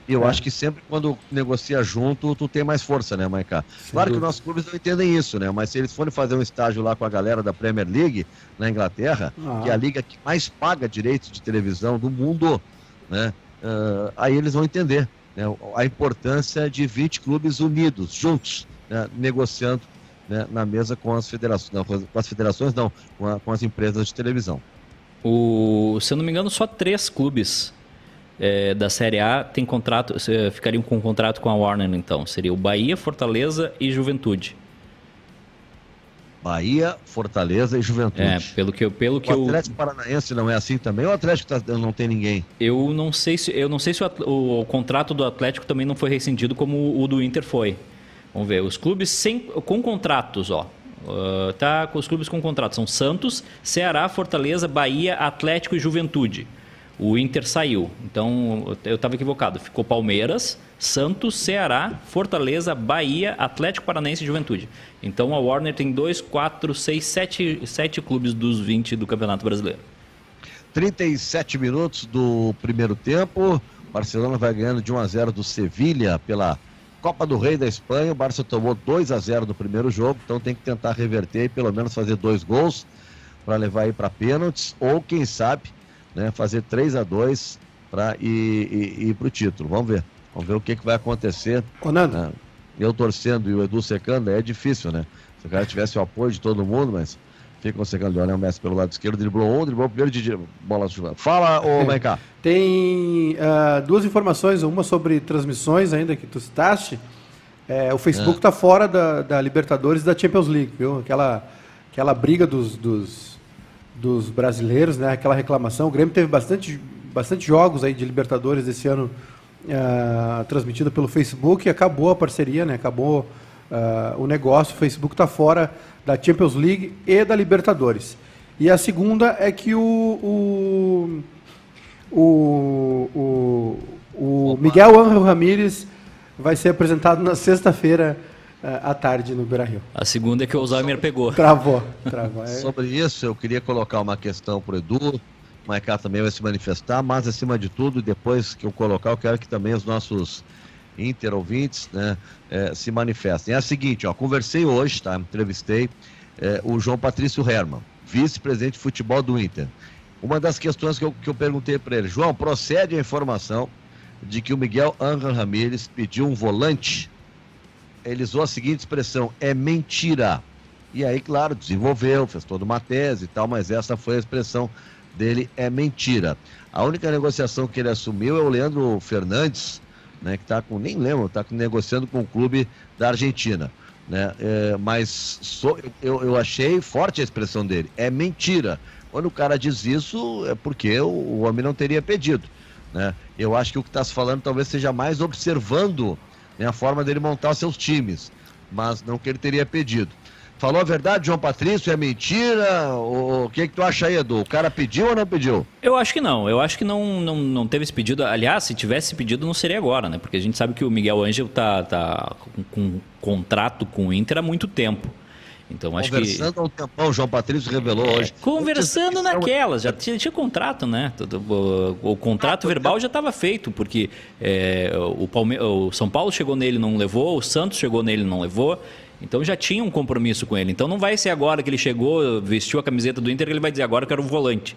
Eu é. acho que sempre quando negocia junto, tu tem mais força, né, Maiká? Claro dúvida. que nossos clubes não entendem isso, né? Mas se eles forem fazer um estágio lá com a galera da Premier League, na Inglaterra, ah. que é a liga que mais paga direitos de televisão do mundo, né? Uh, aí eles vão entender né, a importância de 20 clubes unidos, juntos, né, negociando né, na mesa com as federações, não, com as federações não, com, a, com as empresas de televisão. O, se eu não me engano, só três clubes é, da Série A tem contrato, ficariam com contrato com a Warner, então. Seria o Bahia, Fortaleza e Juventude. Bahia, Fortaleza e Juventude. É, pelo que eu, pelo que o Atlético eu... Paranaense não é assim também ou o Atlético tá, não tem ninguém? Eu não sei se eu não sei se o, o, o, contrato do Atlético também não foi rescindido como o do Inter foi. Vamos ver, os clubes sem, com contratos, ó. Uh, tá com os clubes com contratos são Santos, Ceará, Fortaleza, Bahia, Atlético e Juventude. O Inter saiu. Então, eu estava equivocado. Ficou Palmeiras, Santos, Ceará, Fortaleza, Bahia, Atlético Paranaense e Juventude. Então, a Warner tem dois, quatro, seis, sete, sete clubes dos 20 do Campeonato Brasileiro. 37 minutos do primeiro tempo. Barcelona vai ganhando de 1 a 0 do Sevilha pela Copa do Rei da Espanha. O Barça tomou 2 a 0 no primeiro jogo, então tem que tentar reverter e pelo menos fazer dois gols para levar aí para pênaltis ou quem sabe né, fazer 3 a 2 para ir, ir, ir para o título. Vamos ver. Vamos ver o que, que vai acontecer. Ô, Nando. Né? Eu torcendo e o Edu secando, é difícil, né? Se o cara tivesse o apoio de todo mundo, mas ficam secando o Leonel Messi pelo lado esquerdo, driblou um, driblou o primeiro de bola. Fala, ô Maicá. Tem uh, duas informações, uma sobre transmissões ainda que tu citaste. É, o Facebook está é. fora da, da Libertadores e da Champions League, viu? Aquela, aquela briga dos, dos dos brasileiros, né? Aquela reclamação. O Grêmio teve bastante, bastante jogos aí de Libertadores esse ano uh, transmitido pelo Facebook e acabou a parceria, né? Acabou uh, o negócio. O Facebook está fora da Champions League e da Libertadores. E a segunda é que o, o, o, o, o Miguel Ángel Ramírez vai ser apresentado na sexta-feira à tarde no Beira Rio. A segunda é que o Alzheimer pegou. Travou. travou. É. Sobre isso, eu queria colocar uma questão para o Edu. O Maicá também vai se manifestar, mas acima de tudo, depois que eu colocar, eu quero que também os nossos interouvintes né, é, se manifestem. É a seguinte, ó, conversei hoje, tá? Entrevistei é, o João Patrício Herman, vice-presidente de futebol do Inter. Uma das questões que eu, que eu perguntei para ele, João, procede a informação de que o Miguel Angel Ramírez pediu um volante ele usou a seguinte expressão: é mentira. E aí, claro, desenvolveu, fez toda uma tese e tal, mas essa foi a expressão dele: é mentira. A única negociação que ele assumiu é o Leandro Fernandes, né, que está com, nem lembro, está negociando com o clube da Argentina. Né? É, mas so, eu, eu achei forte a expressão dele: é mentira. Quando o cara diz isso, é porque o, o homem não teria pedido. Né? Eu acho que o que está se falando talvez seja mais observando né, a forma dele montar seus times, mas não que ele teria pedido. Falou a verdade, João Patrício? É mentira? O, que, que tu acha aí, Edu? O cara pediu ou não pediu? Eu acho que não. Eu acho que não, não, não teve esse pedido. Aliás, se tivesse pedido, não seria agora, né? Porque a gente sabe que o Miguel Ângelo tá, tá com, com contrato com o Inter há muito tempo. Então acho Conversando que. há um tempão, o João Patrício revelou é, hoje. Conversando naquelas, já tinha, tinha contrato, né? O, o contrato ah, verbal já estava feito, porque é, o, Palme... o São Paulo chegou nele não levou, o Santos chegou nele não levou. Então já tinha um compromisso com ele. Então não vai ser agora que ele chegou, vestiu a camiseta do Inter, que ele vai dizer agora que era um volante.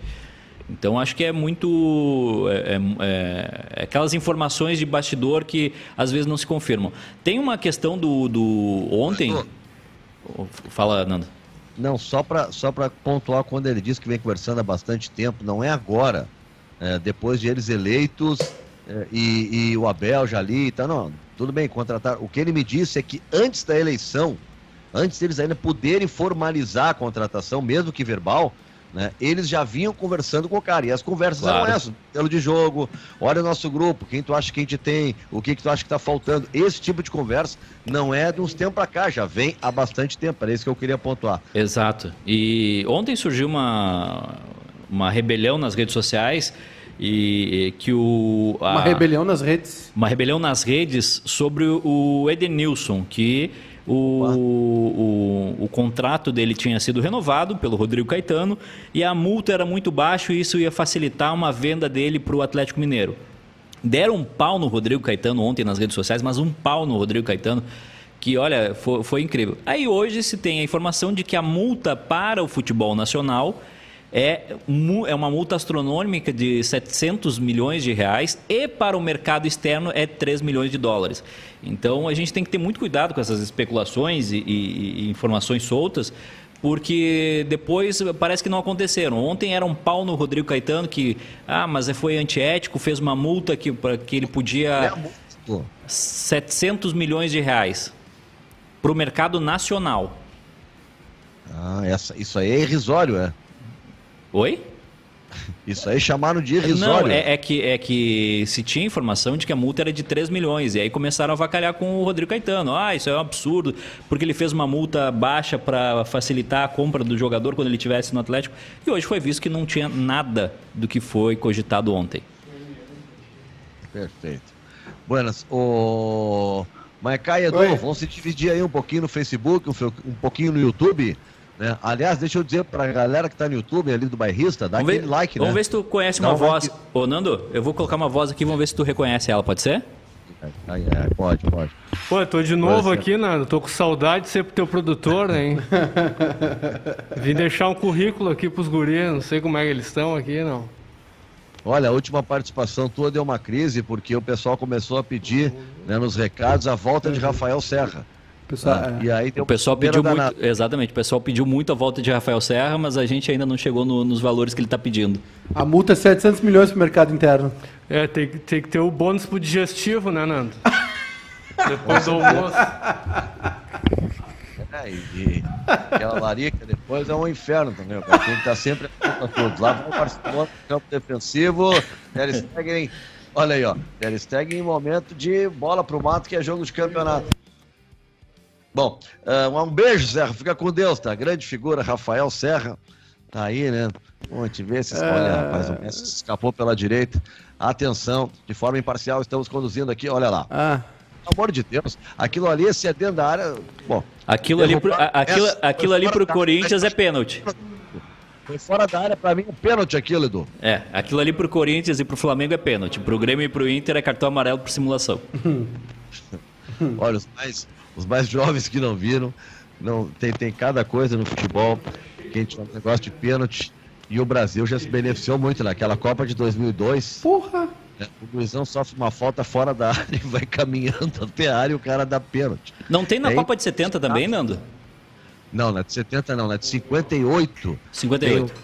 Então acho que é muito. É, é, é, é, aquelas informações de bastidor que às vezes não se confirmam. Tem uma questão do, do ontem. Fala, Nando. Não, só para só pontuar quando ele disse que vem conversando há bastante tempo, não é agora. É, depois de eles eleitos é, e, e, o Abel já ali, tá, não, tudo bem, contratar. O que ele me disse é que antes da eleição, antes deles ainda poderem formalizar a contratação, mesmo que verbal, né? Eles já vinham conversando com o cara. E as conversas claro. eram essas: modelo de jogo, olha o nosso grupo, quem tu acha que a gente tem, o que, que tu acha que está faltando. Esse tipo de conversa não é de uns tempos para cá, já vem há bastante tempo. Era isso que eu queria pontuar. Exato. E ontem surgiu uma, uma rebelião nas redes sociais e que o a, uma rebelião nas redes uma rebelião nas redes sobre o Edenilson que o, o, o, contrato dele tinha sido renovado pelo Rodrigo Caetano e a multa era muito baixa e isso ia facilitar uma venda dele para o Atlético Mineiro. Deram um pau no Rodrigo Caetano ontem nas redes sociais, mas um pau no Rodrigo Caetano que, olha, foi, foi incrível. Aí hoje se tem a informação de que a multa para o futebol nacional é, é uma multa astronômica de 700 milhões de reais e para o mercado externo é 3 milhões de dólares. Então a gente tem que ter muito cuidado com essas especulações e, e, e informações soltas, porque depois parece que não aconteceram. Ontem era um pau no Rodrigo Caetano que, ah, mas foi antiético, fez uma multa que, para que ele podia... 700 milhões de reais para o mercado nacional. Ah, essa, isso aí é irrisório, é? Oi? Isso aí chamaram de irrisório. Não, é, é, que, é que se tinha informação de que a multa era de 3 milhões. E aí começaram a avacalhar com o Rodrigo Caetano. Ah, isso é um absurdo, porque ele fez uma multa baixa para facilitar a compra do jogador quando ele estivesse no Atlético. E hoje foi visto que não tinha nada do que foi cogitado ontem. Perfeito. Buenas. O Maicai e Edu, vamos se dividir aí um pouquinho no Facebook, um pouquinho no YouTube. Né? Aliás, deixa eu dizer pra galera que tá no YouTube ali do bairrista, dá vamos aquele ver, like, Vamos né? ver se tu conhece dá uma um voz. Like. Ô, Nando, eu vou colocar uma voz aqui, vamos ver se tu reconhece ela, pode ser? É, é, pode, pode. Pô, tô de novo aqui, Nando. Tô com saudade de ser teu produtor, hein? Vim deixar um currículo aqui pros guris, não sei como é que eles estão aqui, não. Olha, a última participação tua deu uma crise porque o pessoal começou a pedir né, nos recados a volta de Rafael Serra. Pessoal, ah, é. E aí o pessoal pediu muito, exatamente, o pessoal pediu muito a volta de Rafael Serra, mas a gente ainda não chegou no, nos valores que ele está pedindo. A multa é 700 milhões para o mercado interno. É, tem, tem que ter o bônus pro digestivo, né, Nando? Depois do almoço. É, e, aquela larica depois é um inferno também. O cara tem que estar sempre a todos. Lá vai o Barcelona, campo defensivo, Ter Stegen, olha aí, ó. Ter Stegen em momento de bola pro mato, que é jogo de campeonato. Bom, uh, um beijo, Serra. Fica com Deus, tá? Grande figura, Rafael Serra. Tá aí, né? Vamos te ver se escolhe, é... rapaz. O Messi escapou pela direita. Atenção, de forma imparcial, estamos conduzindo aqui, olha lá. Ah. Pelo amor de Deus, aquilo ali, se é dentro da área. Bom. Aquilo ali pro, aquilo, aquilo ali pro Corinthians é pênalti. Foi fora da área, pra mim, é pênalti aquilo, Edu. É, aquilo ali pro Corinthians e pro Flamengo é pênalti. Pro Grêmio e pro Inter é cartão amarelo por simulação. Olha, os mais, os mais jovens que não viram, não tem, tem cada coisa no futebol, que a gente um negócio de pênalti, e o Brasil já se beneficiou muito naquela Copa de 2002. Porra! É, o Luizão sofre uma falta fora da área e vai caminhando até a área e o cara dá pênalti. Não tem na é Copa de 70 também, Nando? Não, na de 70 não, na de 58. 58. Tem,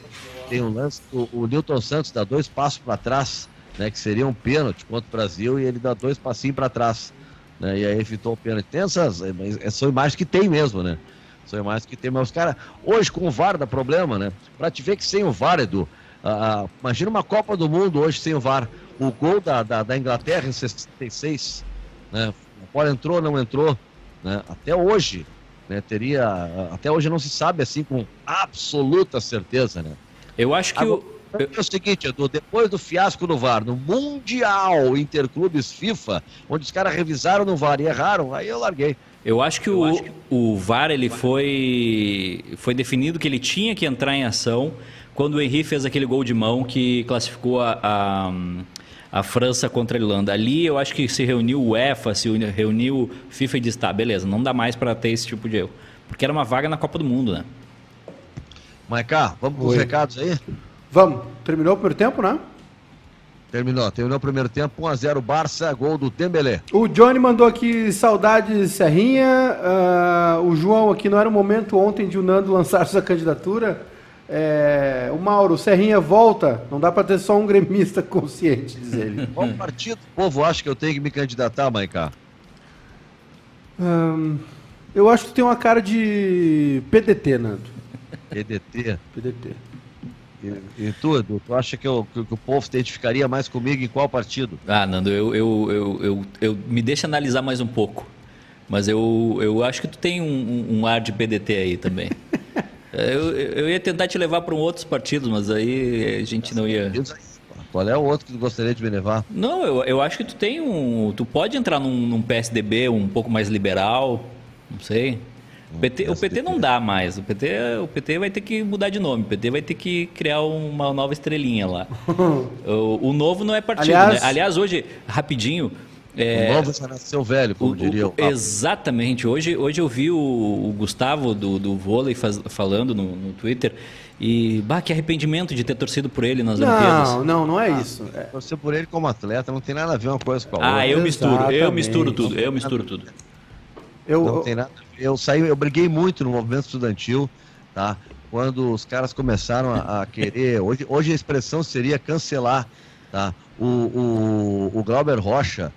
tem um lance, o, o Newton Santos dá dois passos para trás, né, que seria um pênalti contra o Brasil, e ele dá dois passinhos para trás né? E aí evitou o pênalti. Tem essas, é, são imagens que tem mesmo, né? São imagens que tem, mas os caras, hoje com o VAR dá problema, né? Pra te ver que sem o VAR, Edu, ah, imagina uma Copa do Mundo hoje sem o VAR. O gol da, da, da Inglaterra em 66, né? A bola entrou, não entrou, né? Até hoje, né? Teria, até hoje não se sabe assim com absoluta certeza, né? Eu acho que Agora, o É o seguinte, Edu, depois do fiasco no VAR, no Mundial Interclubes FIFA, onde os caras revisaram no VAR e erraram, aí eu larguei. Eu acho que, eu o, acho que... o VAR ele foi, foi definido que ele tinha que entrar em ação quando o Henry fez aquele gol de mão que classificou a, a, a França contra a Irlanda. Ali eu acho que se reuniu o UEFA, se reuniu o FIFA e disse, tá, beleza, não dá mais para ter esse tipo de erro. Porque era uma vaga na Copa do Mundo, né? Maiká, vamos com os recados aí? Vamos. Terminou o primeiro tempo, né? Terminou, terminou o primeiro tempo, 1x0 Barça, gol do Tembelé. O Johnny mandou aqui saudades Serrinha. Uh, o João aqui não era o momento ontem de o Nando lançar sua candidatura. É, o Mauro, Serrinha volta. Não dá para ter só um gremista consciente, diz ele. Qual partido o povo acha que eu tenho que me candidatar, Maicá? Um, eu acho que tem uma cara de PDT, Nando. PDT? PDT. E, e tudo? Tu acha que, eu, que, que, o povo se identificaria mais comigo em qual partido? Ah, Nando, eu, eu, eu, eu, eu me deixa analisar mais um pouco. Mas eu, eu acho que tu tem um, um ar de PDT aí também. eu, eu ia tentar te levar para um outros partidos, mas aí a gente não ia. Qual é o outro que tu gostaria de me levar? Não, eu, eu acho que tu tem um. Tu pode entrar num, num PSDB um pouco mais liberal, não sei. O PT, o PT não dá mais. O PT, o PT vai ter que mudar de nome. O PT vai ter que criar uma nova estrelinha lá. o, o, novo não é partido, Aliás, né? Aliás hoje, rapidinho. É, o novo já nasceu velho, como o, diria o, Exatamente. Hoje, hoje eu vi o, o Gustavo do, do vôlei faz, falando no, no Twitter. E, bah, que arrependimento de ter torcido por ele nas não, Olimpíadas. Não, não, não é isso. É. Torcer por ele como atleta não tem nada a ver uma coisa com a outra. Ah, eu misturo, eu misturo tudo, eu misturo tudo. Eu, não tem nada eu saí, eu briguei muito no movimento estudantil, tá? Quando os caras começaram a, a querer, hoje, hoje a expressão seria cancelar, tá? O, o, o Glauber Rocha,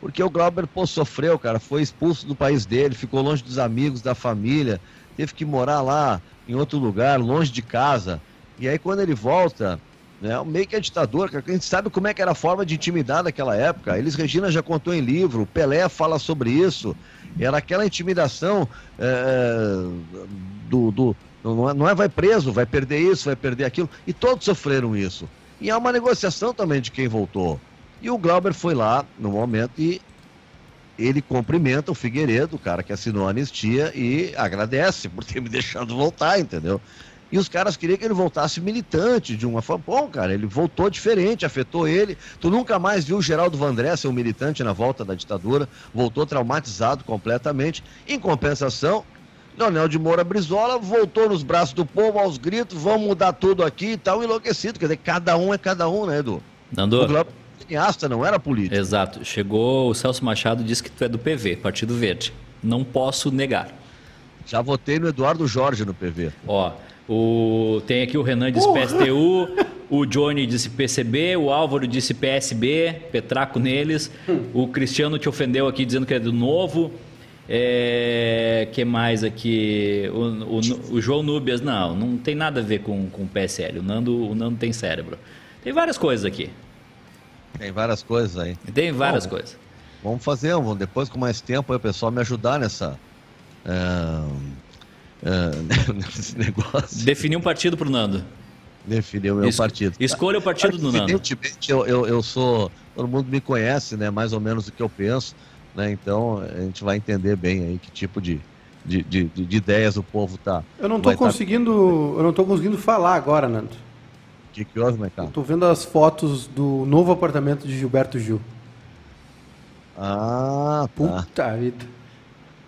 porque o Glauber, pô, sofreu, cara, foi expulso do país dele, ficou longe dos amigos, da família, teve que morar lá em outro lugar, longe de casa. E aí quando ele volta, né, meio que ditadura, cara, a gente sabe como é que era a forma de intimidar naquela época. Eles Regina já contou em livro, Pelé fala sobre isso. Era aquela intimidação é, do, do não, é, não é vai preso, vai perder isso, vai perder aquilo. E todos sofreram isso. E há uma negociação também de quem voltou. E o Glauber foi lá no momento e ele cumprimenta o Figueiredo, o cara que assinou a anistia, e agradece por ter me deixado voltar, entendeu? E os caras queriam que ele voltasse militante de uma forma. Bom, cara, ele voltou diferente, afetou ele. Tu nunca mais viu o Geraldo Vandré ser um militante na volta da ditadura, voltou traumatizado completamente. Em compensação, Leonel de Moura Brizola voltou nos braços do povo aos gritos, vamos mudar tudo aqui e tal, enlouquecido. Quer dizer, cada um é cada um, né, Edu? Nando. O Globo cineasta, não era político. Exato. Chegou o Celso Machado disse que tu é do PV, Partido Verde. Não posso negar. Já votei no Eduardo Jorge no PV. Ó, o, tem aqui o Renan disse Porra. PSTU, o Johnny disse PCB, o Álvaro disse PSB, Petraco neles. O Cristiano te ofendeu aqui dizendo que é do novo. É, que mais aqui? O, o, o, João Núbias, não, não tem nada a ver com, com o PSL. O Nando, o Nando tem cérebro. Tem várias coisas aqui. Tem várias coisas aí. Tem várias Bom, coisas. Vamos fazer, vamos, depois com mais tempo aí o pessoal me ajudar nessa. Uh uh, nesse negócio. Definir um partido pro Nando. Definir o meu es partido. Escolha o partido do Nando. Evidentemente, eu, eu, eu sou. Todo mundo me conhece, né? Mais ou menos o que eu penso. Né? Então a gente vai entender bem aí que tipo de, de, de, de ideias o povo tá. Eu não tô tá conseguindo. Tá... Eu não tô conseguindo falar agora, Nando. O que, que houve, Mercado? Tô vendo as fotos do novo apartamento de Gilberto Gil. Ah, tá. Puta vida.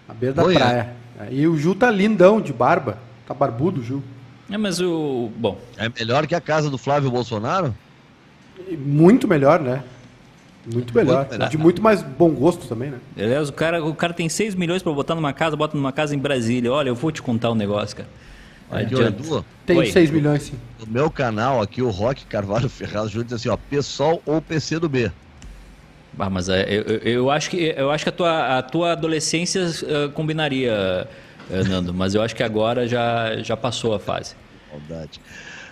A beira da praia. E o Gil tá lindão de barba. Tá barbudo, Gil. É, mas o. Bom. É melhor que a casa do Flávio Bolsonaro? Muito melhor, né? Muito melhor. Muito melhor. De muito mais bom gosto também, né? Aliás, o cara, o cara tem 6 milhões para botar numa casa, bota numa casa em Brasília. Olha, eu vou te contar um negócio, cara. Adianta. Tem Oi. 6 milhões, sim. No meu canal aqui, o Rock Carvalho Ferraz Júnior diz assim, ó, PSOL ou PC do B. Ah, mas é, eu, eu, acho que, eu acho que a tua, a tua adolescência uh, combinaria, uh, Nando, mas eu acho que agora já, já passou a fase. Maldade.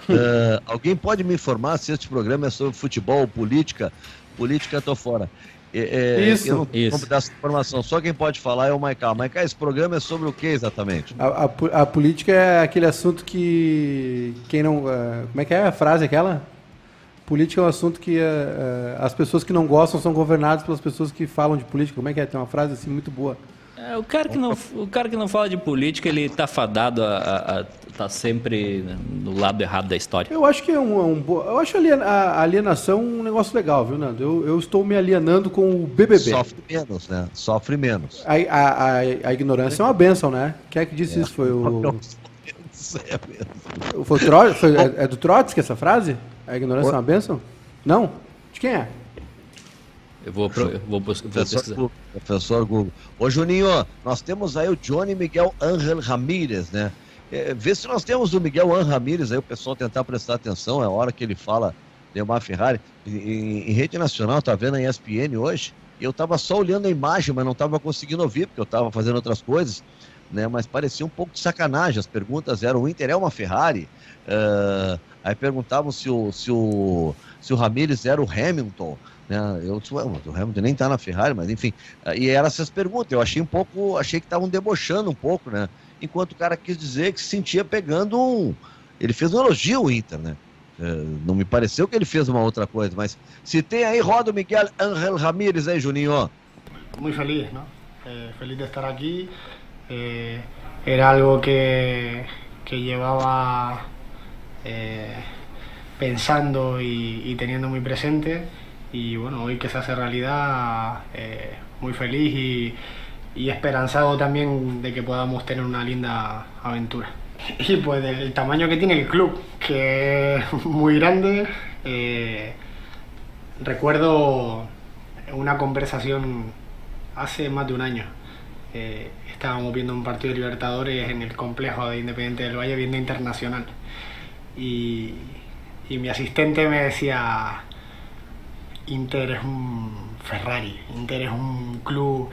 Uh, alguém pode me informar se este programa é sobre futebol ou política? Política, tô fora. É, isso, eu não isso. dar essa informação. Só quem pode falar é o Maiká. Maiká, esse programa é sobre o que exatamente? A, a, a, política é aquele assunto que quem não... Uh, como é que é a frase aquela? Política é um assunto que uh, as pessoas que não gostam são governadas pelas pessoas que falam de política. Como é que é? Tem uma frase assim muito boa. É, o, cara que não, o cara que não fala de política, ele tá fadado a, estar tá sempre no lado errado da história. Eu acho que é um, um eu acho a alienação um negócio legal, viu, Nando? Eu, eu estou me alienando com o BBB. Sofre menos, né? Sofre menos. A, a, a, a ignorância é uma benção, né? Quem é que disse é. isso? Foi o... Foi, o foi é, é, do Trotsky essa frase? A ignorância o... é uma benção? Não? De quem é? Eu vou, pro, eu vou, vou professor, Google, professor Google. Ô Juninho, nós temos aí o Johnny Miguel Angel Ramírez, né? É, vê se nós temos o Miguel Angel Ramírez aí, o pessoal tentar prestar atenção, é a hora que ele fala de uma Ferrari. Em, em, rede nacional, tá vendo a ESPN hoje? E eu tava só olhando a imagem, mas não tava conseguindo ouvir, porque eu tava fazendo outras coisas, né? Mas parecia um pouco de sacanagem. As perguntas eram: o Inter é uma Ferrari? Uh, aí perguntavam se o, se o, se o Ramírez era o Hamilton. Né? Eu disse, o Hamilton nem tá na Ferrari, mas enfim. E eram essas perguntas. Eu achei um pouco, achei que estavam debochando um pouco, né? Enquanto o cara quis dizer que se sentia pegando um. Ele fez um elogio ao Inter, né? É, não me pareceu que ele fez uma outra coisa, mas se tem aí, roda o Miguel Angel Ramírez aí, Juninho. Muito feliz, ¿no? Eh, feliz de estar aqui. Eh, era algo que, que llevaba eh, pensando y, teniendo muy presente. y bueno, hoy que se hace realidad, eh, muy feliz y, esperanzado también de que podamos tener una linda aventura. Y pues el tamaño que tiene el club, que es muy grande, eh, recuerdo una conversación hace más de un año. Estábamos viendo un partido de Libertadores en el complejo de Independiente del Valle, viendo internacional. Y, y mi asistente me decía, Inter es un Ferrari, Inter es un club.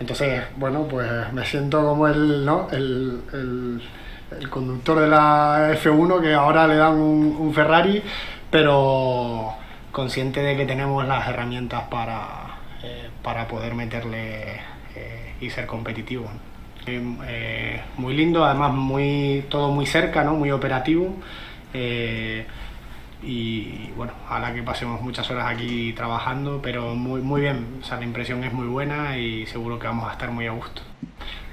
Entonces, bueno, pues me siento como el, ¿no? el, el, conductor de la F1 que ahora le dan un, Ferrari, pero consciente de que tenemos las herramientas para, eh, para poder meterle eh, y ser competitivos. Eh, muy lindo, además muy todo muy cerca, ¿no? muy operativo y bueno, la que pasemos muchas horas aquí trabajando, pero muy, muy bien, o sea, la impresión es muy buena y seguro que vamos a estar muy a gusto.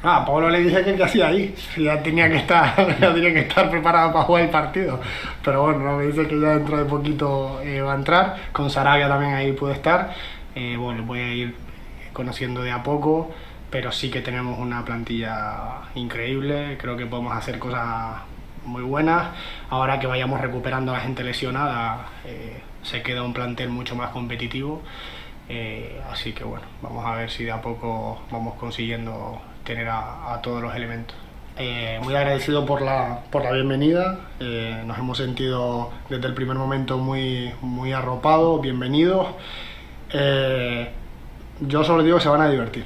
Ah, Pablo le dije que qué hacía ahí, ya tenía que estar, ya tenía que estar preparado para jugar el partido, pero bueno, me dice que ya dentro de poquito eh, va a entrar, con Sarabia también ahí puede estar, eh, bueno, voy a ir conociendo de a poco, pero sí que tenemos una plantilla increíble, creo que podemos hacer cosas muy buenas. Ahora que vayamos recuperando a la gente lesionada, eh, se queda un plantel mucho más competitivo. Eh, así que bueno, vamos a ver si de a poco vamos consiguiendo tener a, todos los elementos. Eh, muy agradecido por la, por la bienvenida, nos hemos sentido desde el primer momento muy, muy arropados, bienvenidos. yo solo digo que se van a divertir,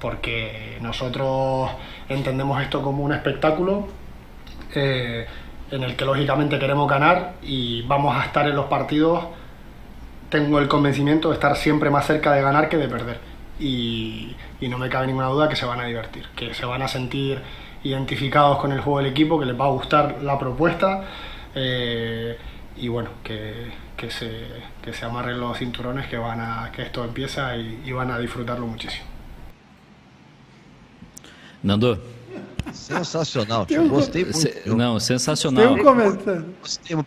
porque nosotros entendemos esto como un espectáculo, eh, en el que lógicamente queremos ganar y vamos a estar en los partidos, tengo el convencimiento de estar siempre más cerca de ganar que de perder. Y, no me cabe ninguna duda que se van a divertir, que se van a sentir identificados con el juego del equipo, que les va a gustar la propuesta eh, y bueno, que, que, se, que se amarren los cinturones, que, van a, que esto empieza y, y van a disfrutarlo muchísimo. Nando, Sensacional, tio. Gostei muito. Se, não, sensacional. Tem um comentário.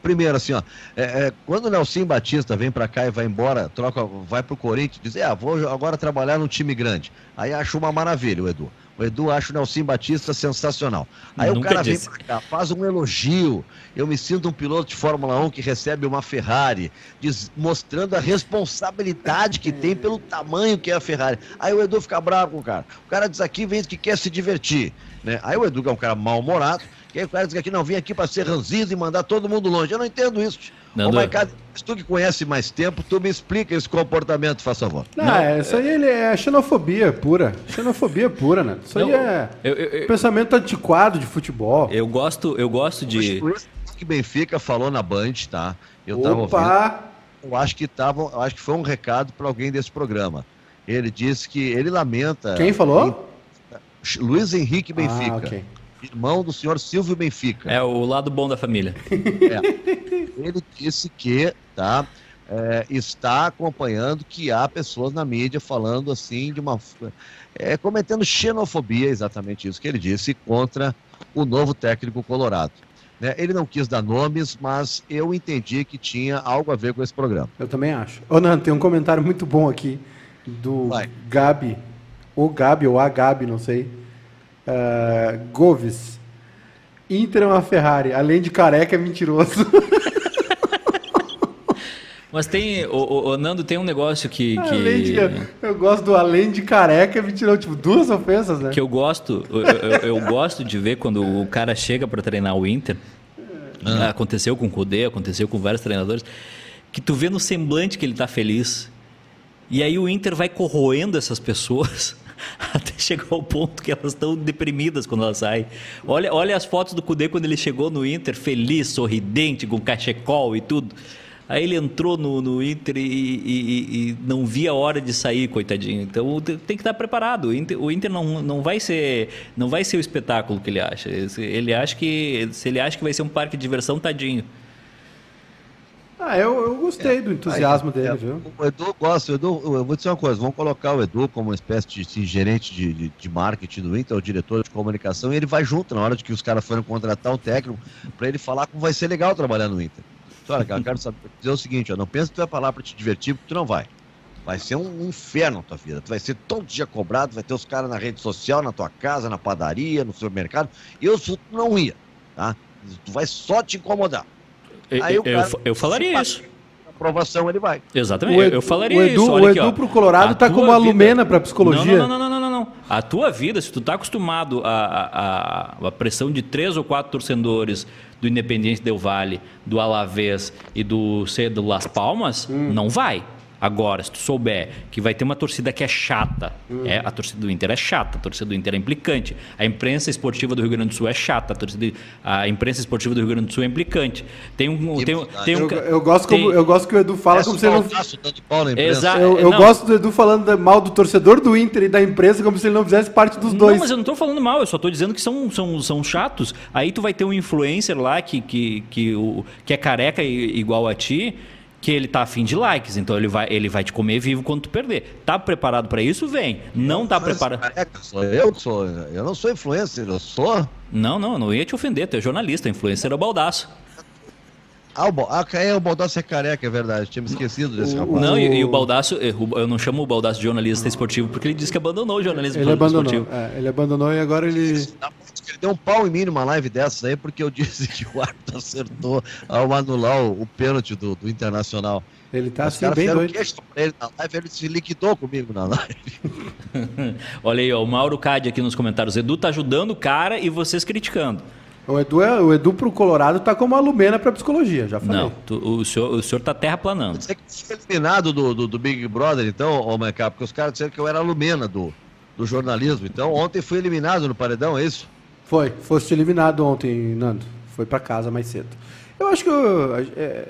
Primeiro, assim, ó. É, é, quando o Nelson Batista vem para cá e vai embora, troca, vai pro Corinthians, diz, é, vou agora trabalhar num time grande. Aí acho uma maravilha, o Edu. O Edu acha o Nelson Batista sensacional. Aí Nunca o cara disse. vem pra cá, faz um elogio. Eu me sinto um piloto de Fórmula 1 que recebe uma Ferrari, diz, mostrando a responsabilidade que tem pelo tamanho que é a Ferrari. Aí o Edu fica bravo com o cara. O cara diz aqui, vem que quer se divertir. Né? Aí o Edu é um cara mal-humorado, e aí o cara diz que não, vim aqui para ser ranzido e mandar todo mundo longe. Eu não entendo isso. Não, Ô, Maicado, tu que conhece mais tempo, tu me explica esse comportamento, faz favor. Não, não é, isso aí ele é xenofobia pura. Xenofobia pura, né? Isso não, aí é eu, eu, eu, pensamento antiquado de futebol. Eu gosto, eu gosto de. que Benfica falou na Band, tá? Eu Opa. tava ouvindo. Eu acho que tava, eu acho que foi um recado para alguém desse programa. Ele disse que ele lamenta. Quem falou? Luiz Henrique Benfica. Ah, okay. Irmão do senhor Silvio Benfica. É o lado bom da família. É. Ele disse que tá, é, está acompanhando que há pessoas na mídia falando assim de uma. É, cometendo xenofobia, exatamente isso que ele disse, contra o novo técnico colorado. Né? Ele não quis dar nomes, mas eu entendi que tinha algo a ver com esse programa. Eu também acho. Ô, Nando, tem um comentário muito bom aqui do Vai. Gabi, ou Gabi, ou a Gabi, não sei. Uh, Goves. Inter é uma Ferrari, além de careca é mentiroso. Mas tem, o, o, Nando, tem um negócio que. que... De, eu gosto do além de careca, me tirou tipo duas ofensas, né? Que eu gosto, eu, eu, eu gosto de ver quando o cara chega para treinar o Inter. Ah. Aconteceu com o Kudê, aconteceu com vários treinadores. Que tu vê no semblante que ele tá feliz. E aí o Inter vai corroendo essas pessoas até chegar ao ponto que elas estão deprimidas quando elas saem. Olha, olha as fotos do Cudê quando ele chegou no Inter, feliz, sorridente, com cachecol e tudo. Aí ele entrou no, no Inter e, e, e, não via a hora de sair, coitadinho. Então tem que estar preparado. O Inter, o Inter não, não, vai ser, não vai ser o espetáculo que ele acha. Ele acha que se ele acha que vai ser um parque de diversão, tadinho. Ah, eu, eu gostei é, do entusiasmo aí, dele, é, viu? O Edu gosta, o Edu, eu vou dizer uma coisa, vamos colocar o Edu como uma espécie de assim, gerente de, de, de, marketing do Inter, o diretor de comunicação, e ele vai junto na hora de que os caras forem contratar o técnico, para ele falar como vai ser legal trabalhar no Inter. Olha, cara, eu quero saber, dizer o seguinte, ó, não pensa que tu vai falar para te divertir, porque tu não vai. Vai ser um inferno na tua vida. Tu vai ser todo dia cobrado, vai ter os caras na rede social, na tua casa, na padaria, no supermercado. Eu não ia, tá? Tu vai só te incomodar. Aí eu, cara, eu, eu falaria isso. Aprovação ele vai. Exatamente, Edu, eu falaria o Edu, isso. Olha o Edu aqui, pro Colorado tá como uma lumena para psicologia. Não, não, não, não, não, não, A tua vida, se tu tá acostumado a, a, a pressão de três ou quatro torcedores do Independiente Del Vale, do Alavés e do C do Las Palmas, hum. não vai. Agora, se tu souber que vai ter uma torcida que é chata, hum. é, a torcida do Inter é chata, a torcida do Inter é implicante, a imprensa esportiva do Rio Grande do Sul é chata, a, torcida, a imprensa esportiva do Rio Grande do Sul é implicante. Tem um. Tem, tem um eu, eu, gosto tem, como, eu gosto que o Edu fala é como se ele não. Exato. Eu, eu gosto do Edu falando mal do torcedor do Inter e da imprensa como se ele não fizesse parte dos dois. Não, mas eu não estou falando mal, eu só estou dizendo que são, são, são chatos. Aí tu vai ter um influencer lá que, que, que, o, que é careca igual a ti que ele tá afim de likes, então ele vai, ele vai te comer vivo quando tu perder. Tá preparado para isso? Vem. Não tá preparado. Sou eu sou, eu não sou influencer, eu sou. Não, não, não ia te ofender, tu é jornalista, influencer é o baldaço. Ah, o, ah, é, o Baldaço é careca, é verdade. Tinha me esquecido desse rapaz. Não, e, e o Baldaço, eu não chamo o Baldaço de jornalista esportivo porque ele disse que abandonou o jornalismo ele abandonou, esportivo. É, ele abandonou e agora ele. Ele deu um pau em mim numa live dessas aí porque eu disse que o árbitro acertou ao anular o, o pênalti do, do Internacional. Ele tá Os assim, bem doido. Ele, na live, ele se liquidou comigo na live. Olha aí, ó, o Mauro Cade aqui nos comentários. Edu tá ajudando o cara e vocês criticando. O Edu, é, o Edu pro Colorado tá como uma lumena pra psicologia, já falei. Não, tu, o, senhor, o senhor tá terraplanando. Você que foi eliminado do, do, do, Big Brother, então, ô Maicá, porque os caras disseram que eu era lumena do, do jornalismo. Então, ontem fui eliminado no paredão, é isso? Foi, foste eliminado ontem, Nando. Foi para casa mais cedo. Eu acho que. Eu, é,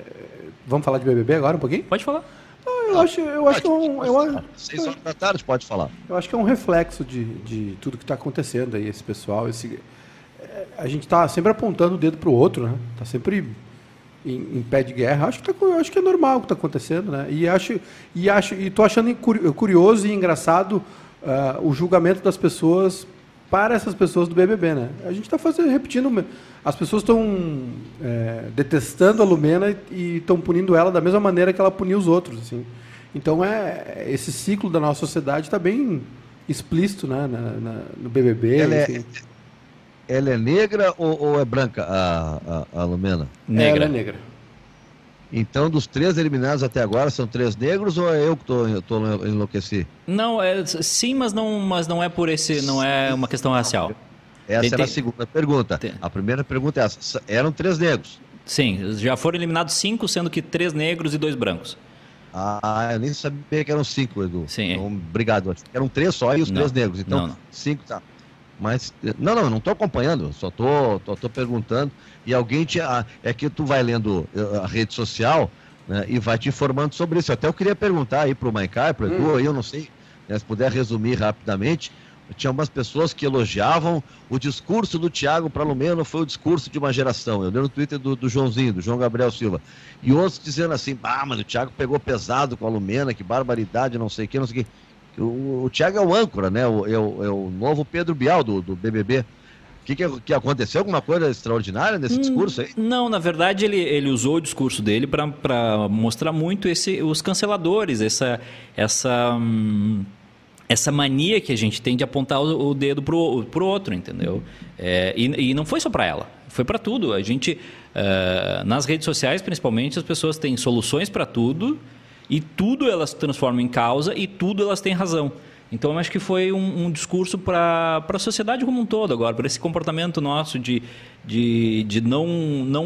vamos falar de BBB agora um pouquinho? Pode falar. Não, eu, acho, eu acho que é um. Eu, Seis horas da tarde, pode falar. Eu acho que é um reflexo de, de tudo que está acontecendo aí, esse pessoal, esse, a gente está sempre apontando o dedo para o outro, né? Está sempre em, em, pé de guerra. Acho que, tá, acho que é normal o que está acontecendo, né? E acho e acho e tô achando curioso e engraçado uh, o julgamento das pessoas para essas pessoas do BBB, né? A gente está fazendo repetindo, as pessoas estão é, detestando a Lumena e estão punindo ela da mesma maneira que ela puniu os outros, assim. Então é esse ciclo da nossa sociedade está bem explícito, né? Na, na, no BBB. Ela é, ela é negra ou, ou é branca, a, a, a, Lumena? Negra. Ela é negra. Então, dos três eliminados até agora, são três negros ou é eu que estou enlouqueci? Não, é, sim, mas não, mas não é por esse, não é uma questão racial. Essa tem, era a segunda pergunta. Tem. A primeira pergunta é essa. Eram três negros? Sim, já foram eliminados cinco, sendo que três negros e dois brancos. Ah, eu nem sabia que eram cinco, Edu. Sim. Então, obrigado. Eram três só e os não, três negros. Então, não, não. cinco, tá. Mas, não, não, não estou acompanhando, só estou tô, tô, tô, perguntando. E alguém te. Ah, é que tu vai lendo eh, a rede social né, e vai te informando sobre isso. Até eu queria perguntar aí para o Maicá, para o Edu, hum. eu não sei, né, se puder resumir rapidamente, tinha umas pessoas que elogiavam o discurso do Thiago para Lumeno foi o discurso de uma geração. Eu li no Twitter do, do, Joãozinho, do João Gabriel Silva. E outros dizendo assim, ah, mas o Thiago pegou pesado com a Lumena, que barbaridade, não sei o que, não sei o que. O, o Thiago é o âncora, né? O, é, o, é o novo Pedro Bial do, do BBB. O que, que, aconteceu? Alguma coisa extraordinária nesse hum, discurso aí? Não, na verdade ele, ele usou o discurso dele para mostrar muito esse, os canceladores, essa, essa hum, essa mania que a gente tem de apontar o, o dedo pro, pro outro, entendeu? É, e, e, não foi só para ela, foi para tudo. A gente, uh, nas redes sociais principalmente, as pessoas têm soluções para tudo e tudo elas transformam em causa e tudo elas têm razão. Então, eu acho que foi um, um discurso para a sociedade como um todo agora, para esse comportamento nosso de, de, de não, não,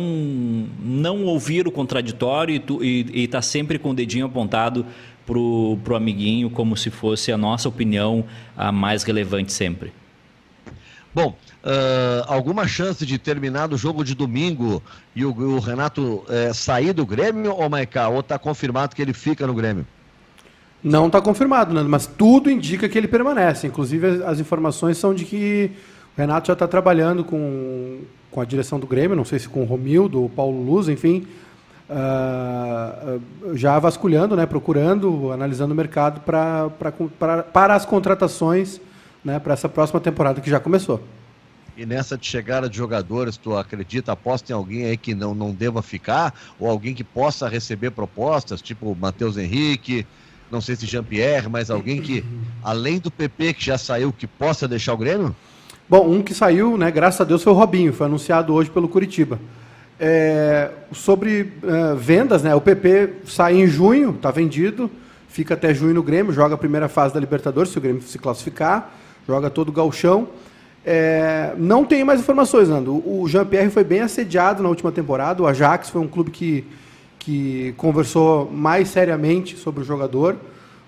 não ouvir o contraditório e estar tá sempre com o dedinho apontado pro, pro amiguinho como se fosse a nossa opinião a mais relevante sempre. Bom, uh, alguma chance de terminar o jogo de domingo e o, o Renato uh, sair do Grêmio, ou Maiká, ou está confirmado que ele fica no Grêmio? Não está confirmado, né? mas tudo indica que ele permanece. Inclusive, as informações são de que o Renato já está trabalhando com, com a direção do Grêmio, não sei se com o Romildo ou Paulo Luz, enfim, uh, já vasculhando, né, procurando, analisando o mercado pra, pra, pra, para as contratações né, para essa próxima temporada que já começou. E nessa de chegada de jogadores, tu acredita, aposta em alguém aí que não, não deva ficar? Ou alguém que possa receber propostas, tipo Matheus Henrique, não sei se Jean-Pierre, mas alguém que, além do PP que já saiu, que possa deixar o Grêmio? Bom, um que saiu, né, graças a Deus, foi o Robinho, foi anunciado hoje pelo Curitiba. É, sobre é, vendas, né? O PP sai em junho, está vendido, fica até junho no Grêmio, joga a primeira fase da Libertadores, se o Grêmio se classificar, joga todo o galchão. É, não tem mais informações, Nando. O Jean-Pierre foi bem assediado na última temporada. O Ajax foi um clube que, que conversou mais seriamente sobre o jogador,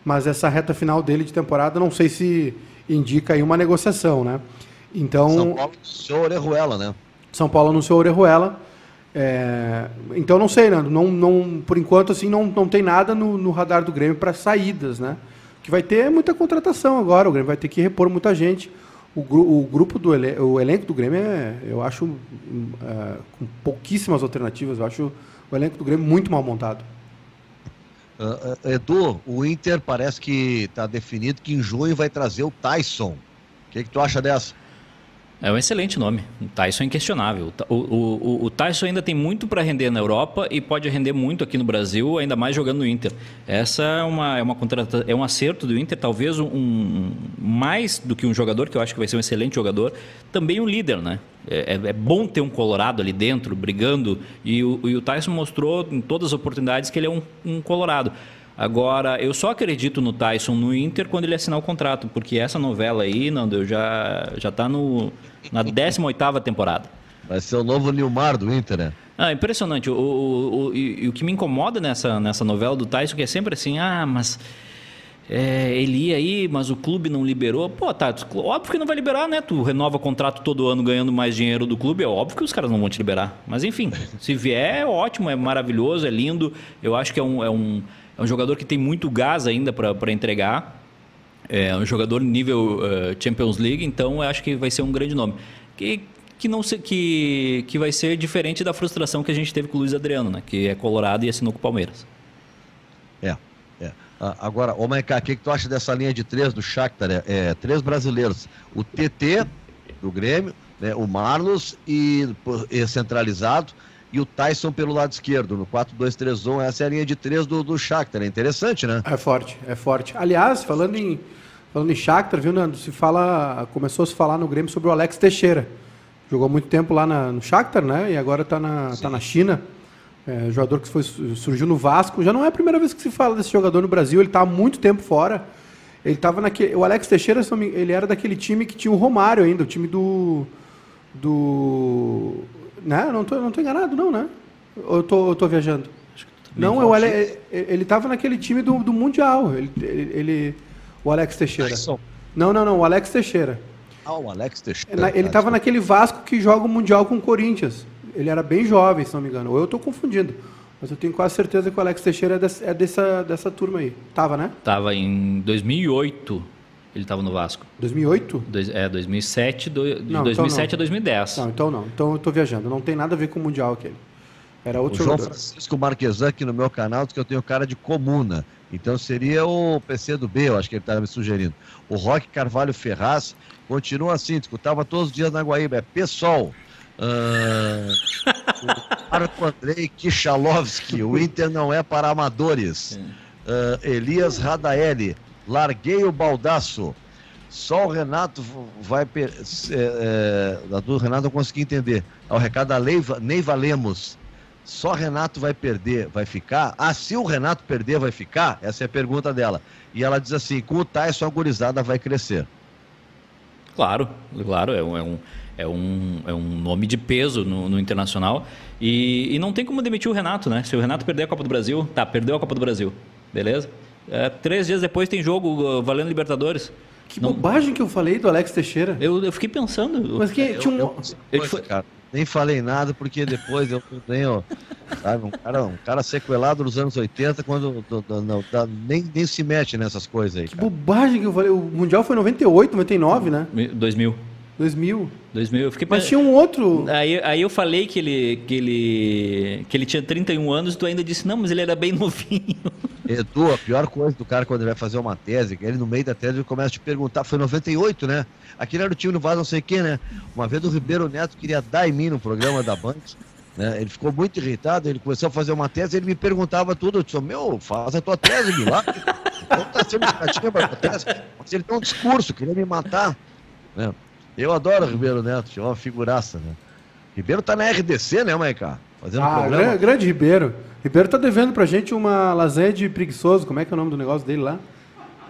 mas essa reta final dele de temporada não sei se indica aí uma negociação, né? Então, São Paulo anunciou Orejuela, né? São Paulo anunciou Orejuela. É, então não sei, Nando, não, não, por enquanto assim não, não tem nada no, no radar do Grêmio para saídas, né? Que vai ter muita contratação agora, o Grêmio vai ter que repor muita gente. O, o grupo do o elenco do Grêmio é, eu acho, é, com pouquíssimas alternativas, eu acho o elenco do Grêmio muito mal montado. Uh, Edu, o Inter parece que está definido que em junho vai trazer o Tyson. O que, que tu acha dessa? É um excelente nome. O Tyson é inquestionável. O, o, o Tyson ainda tem muito para render na Europa e pode render muito aqui no Brasil, ainda mais jogando no Inter. Essa é uma, é uma contrata, é um acerto do Inter, talvez um mais do que um jogador, que eu acho que vai ser um excelente jogador, também um líder, né? É, é, é bom ter um Colorado ali dentro, brigando, e o, e o Tyson mostrou em todas as oportunidades que ele é um, um Colorado. Agora, eu só acredito no Tyson no Inter quando ele assinar o contrato, porque essa novela aí, Nando, já, já tá no, na 18ª temporada. Vai ser o novo Nilmar do Inter, né? Ah, impressionante. O, o, o, e, o que me incomoda nessa, nessa novela do Tyson é que é sempre assim, ah, mas é, ele ia aí, mas o clube não liberou. Pô, tá, óbvio que não vai liberar, né? Tu renova contrato todo ano ganhando mais dinheiro do clube, é óbvio que os caras não vão te liberar. Mas enfim, se vier, é ótimo, é maravilhoso, é lindo. Eu acho que é um, é um, é um jogador que tem muito gás ainda para entregar. É um jogador nível uh, Champions League, então eu acho que vai ser um grande nome. Que, que, não se, que, que vai ser diferente da frustração que a gente teve com o Luiz Adriano, né? Que é colorado e assinou com o Palmeiras. É, é. agora, ô Maiká, o que, que tu acha dessa linha de três do Shakhtar? É, é, três brasileiros. O TT, do Grêmio, né, o Marlos e, e centralizado e o Tyson pelo lado esquerdo, no 4-2-3-1. Essa é a linha de três do, do Shakhtar. É interessante, né? É forte, é forte. Aliás, falando em, falando em Shakhtar, viu, Nando? Se fala, começou a se falar no Grêmio sobre o Alex Teixeira. Jogou muito tempo lá na, no Shakhtar, né? E agora está na, tá na China. É, jogador que foi, surgiu no Vasco. Já não é a primeira vez que se fala desse jogador no Brasil. Ele está há muito tempo fora. Ele estava naquele. O Alex Teixeira, ele era daquele time que tinha o Romário ainda, o time do. Do. Né? Não tô, não tô enganado, não, né? Ou eu tô, eu tô viajando? Não, eu, ele estava naquele time do, do Mundial. Ele, ele, o Alex Teixeira. Não, não, não, o Alex Teixeira. Ah, o Alex Teixeira. Ele estava naquele Vasco que joga o Mundial com o Corinthians. Ele era bem jovem, se não me engano. Ou eu estou confundindo. Mas eu tenho quase certeza que o Alex Teixeira é, dessa, é dessa, dessa turma aí. Tava, né? Tava em 2008. Ele estava no Vasco. 2008? Dois, é, 2007, do, de não, 2007 então a 2010. Não, então não. Então eu estou viajando. Não tem nada a ver com o Mundial aquele. Era outro o João jogador. Francisco Marquesan aqui no meu canal diz que eu tenho cara de comuna. Então seria o PC do B, eu acho que ele estava me sugerindo. O Roque Carvalho Ferraz continua assim, escutava todos os dias na Guaíba. É pessoal. Uh, Marco Andrei Kichalovski, o Inter não é para amadores. Uh, Elias Radaeli, larguei o baldaço. Só o Renato vai. É, é, Renato eu consegui entender. É o recado da Leiva, Neiva Lemos. Só Renato vai perder, vai ficar? Ah, se o Renato perder, vai ficar? Essa é a pergunta dela. E ela diz assim: com o Tyson, a gurizada vai crescer. Claro, claro, é um, é um, é um, é um nome de peso no, no Internacional. E, e, não tem como demitir o Renato, né? Se o Renato perder a Copa do Brasil, tá, perdeu a Copa do Brasil, beleza? É, três dias depois tem jogo uh, valendo Libertadores. Que não... bobagem que eu falei do Alex Teixeira. Eu, eu fiquei pensando. Mas que tinha um. Eu, eu, eu, cara, nem falei nada, porque depois eu tenho. Sabe, um cara, um cara sequelado nos anos 80, quando do, do, não, nem, nem se mete nessas coisas aí. Que cara. bobagem que eu falei. O Mundial foi 98, 99, né? 2000. 2000. 2000. Eu fiquei Mas tinha um outro. Aí, aí eu falei que ele, que, ele, que ele tinha 31 anos e tu ainda disse, não, mas ele era bem novinho. Edu, a pior coisa do cara quando ele vai fazer uma tese, que ele no meio da tese ele começa a te perguntar, foi 98, né? Aquele era o time no Vaz não sei o quê, né? Uma vez o Ribeiro Neto queria dar em mim no programa da Band, né? Ele ficou muito irritado, ele começou a fazer uma tese, ele me perguntava tudo, eu disse, meu, faz a tua tese, milagre. Não tá sendo pra tua tese. Mas ele tem um discurso, queria me matar, né? Eu adoro o Ribeiro Neto, é uma figuraça, né? Ribeiro tá na RDC, né, Maiká? Fazendo ah, programa. Grande, grande Ribeiro. Ribeiro tá devendo pra gente uma lasanha de preguiçoso. Como é que é o nome do negócio dele lá?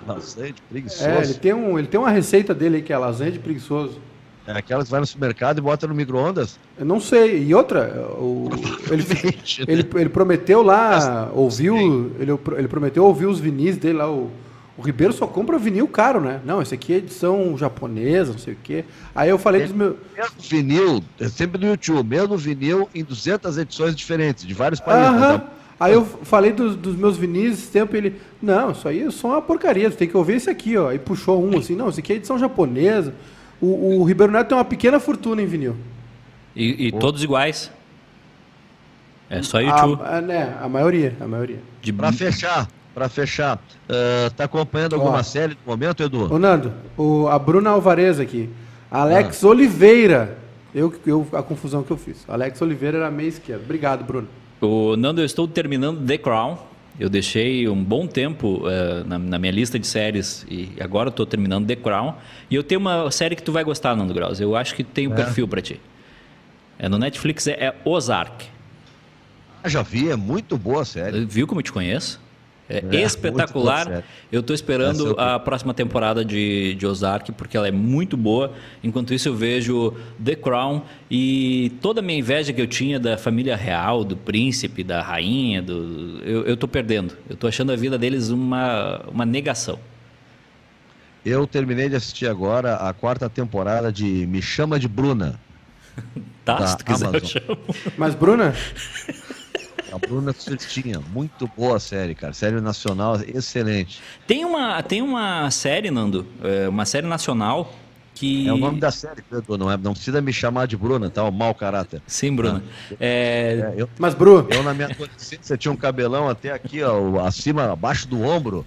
Lasanha de preguiçoso? É, ele tem, um, ele tem uma receita dele aí que é lasanha de preguiçoso. É aquela que vai no supermercado e bota no micro-ondas? Eu não sei. E outra, o, ele, ele, ele prometeu lá, ouviu, ele, ele prometeu ouvir os vinis dele lá, o o Ribeiro só compra vinil caro, né? Não, esse aqui é edição japonesa, não sei o quê. Aí eu falei é, dos meus. Mesmo vinil, é sempre no YouTube, mesmo vinil em 200 edições diferentes, de vários países. Né? Aí eu falei dos, dos meus vinis esse tempo ele. Não, isso aí é só uma porcaria, tu tem que ouvir esse aqui, ó. Aí puxou um assim, não, esse aqui é edição japonesa. O, o Ribeiro Neto tem uma pequena fortuna em vinil. E, e todos iguais. É só YouTube. A, a, né, a maioria, a maioria. De... Pra fechar, para fechar, uh, tá acompanhando alguma Ó, série no momento, Edu? Ô, Nando, o, a Bruna Alvarez aqui. Alex ah. Oliveira. Eu, eu, a confusão que eu fiz. Alex Oliveira era meia esquerda. Obrigado, Bruno. O Nando, eu estou terminando The Crown. Eu deixei um bom tempo uh, na, na, minha lista de séries e agora estou terminando The Crown. E eu tenho uma série que tu vai gostar, Nando Graus. Eu acho que tem um é. perfil para ti. É no Netflix, é, é Ozark. Ah, já vi, é muito boa a série. Viu como eu te conheço? É, é espetacular. Eu estou esperando a próxima temporada de, de Ozark, porque ela é muito boa. Enquanto isso, eu vejo The Crown e toda a minha inveja que eu tinha da família real, do príncipe, da rainha, do... eu estou perdendo. Eu estou achando a vida deles uma, uma negação. Eu terminei de assistir agora a quarta temporada de Me Chama de Bruna. tá, se tu quiser Amazon. eu chamo. Mas Bruna? A Bruna Surtinha, muito boa a série, cara. Série nacional, excelente. Tem uma, tem uma série, Nando, é, uma série nacional que... É o nome da série, Pedro, não, é, não precisa me chamar de Bruna, tá? O mau caráter. Sim, Bruna. Ah, é... É, eu, Mas, Bruno... Eu, na minha adolescência, tinha um cabelão até aqui, ó, acima, abaixo do ombro.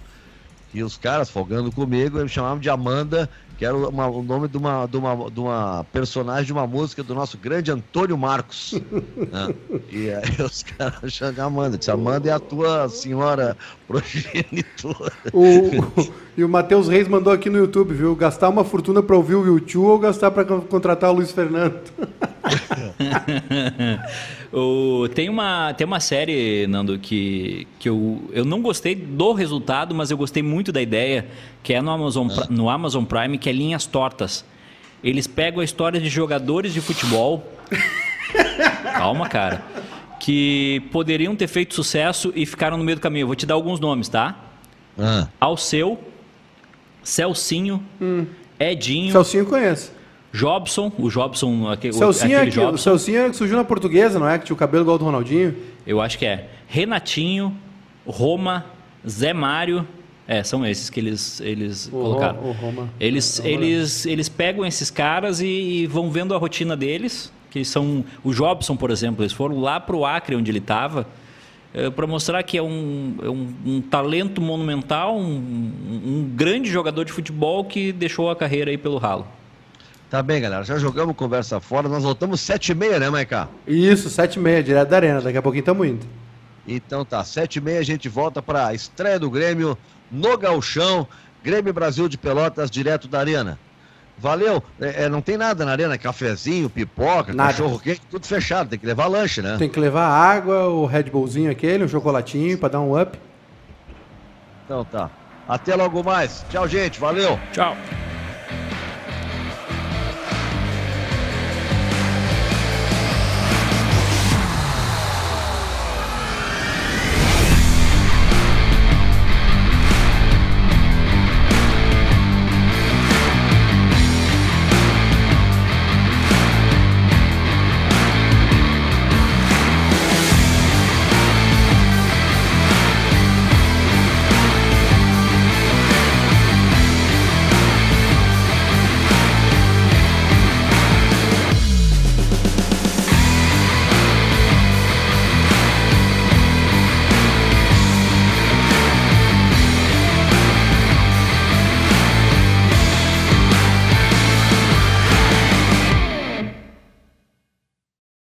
E os caras, folgando comigo, me chamavam de Amanda que era uma, o nome de uma, de, uma, de uma personagem de uma música do nosso grande Antônio Marcos. né? E aí os caras chamam Amanda. Disse, Amanda é a tua senhora progenitora. O, o, e o Matheus Reis mandou aqui no YouTube, viu? Gastar uma fortuna para ouvir o YouTube ou gastar para contratar o Luiz Fernando? o, tem, uma, tem uma série, Nando, que, que eu, eu não gostei do resultado, mas eu gostei muito da ideia, que é no Amazon, é. no Amazon Prime, que é Linhas Tortas. Eles pegam a história de jogadores de futebol. Calma, cara. Que poderiam ter feito sucesso e ficaram no meio do caminho. Eu vou te dar alguns nomes, tá? Ah. Alceu, Celcinho, hum. Edinho. Celcinho conhece. Jobson, o Jobson, aquele, Celcinho aquele é Jobson. O Celcinho é que surgiu na portuguesa, não é? Que tinha o cabelo igual do Ronaldinho. Eu acho que é. Renatinho, Roma, Zé Mário, É, são esses que eles, eles o colocaram. O Roma. Eles, é eles, eles pegam esses caras e, e, vão vendo a rotina deles, que são o Jobson, por exemplo, eles foram lá para o Acre, onde ele estava, é, para mostrar que é um, é um, um talento monumental, um, um, grande jogador de futebol que deixou a carreira aí pelo ralo. Tá bem, galera. Já jogamos conversa fora. Nós voltamos sete e meia, né, Maiká? Isso, sete e meia, direto da arena. Daqui a pouquinho estamos indo. Então tá, sete e meia a gente volta para a estreia do Grêmio no Galchão. Grêmio Brasil de Pelotas, direto da arena. Valeu. É, é, não tem nada na arena, cafezinho, pipoca, nada. cachorro quente, tudo fechado. Tem que levar lanche, né? Tem que levar água, o Red Bullzinho aquele, um chocolatinho para dar um up. Então tá. Até logo mais. Tchau, gente. Valeu. Tchau.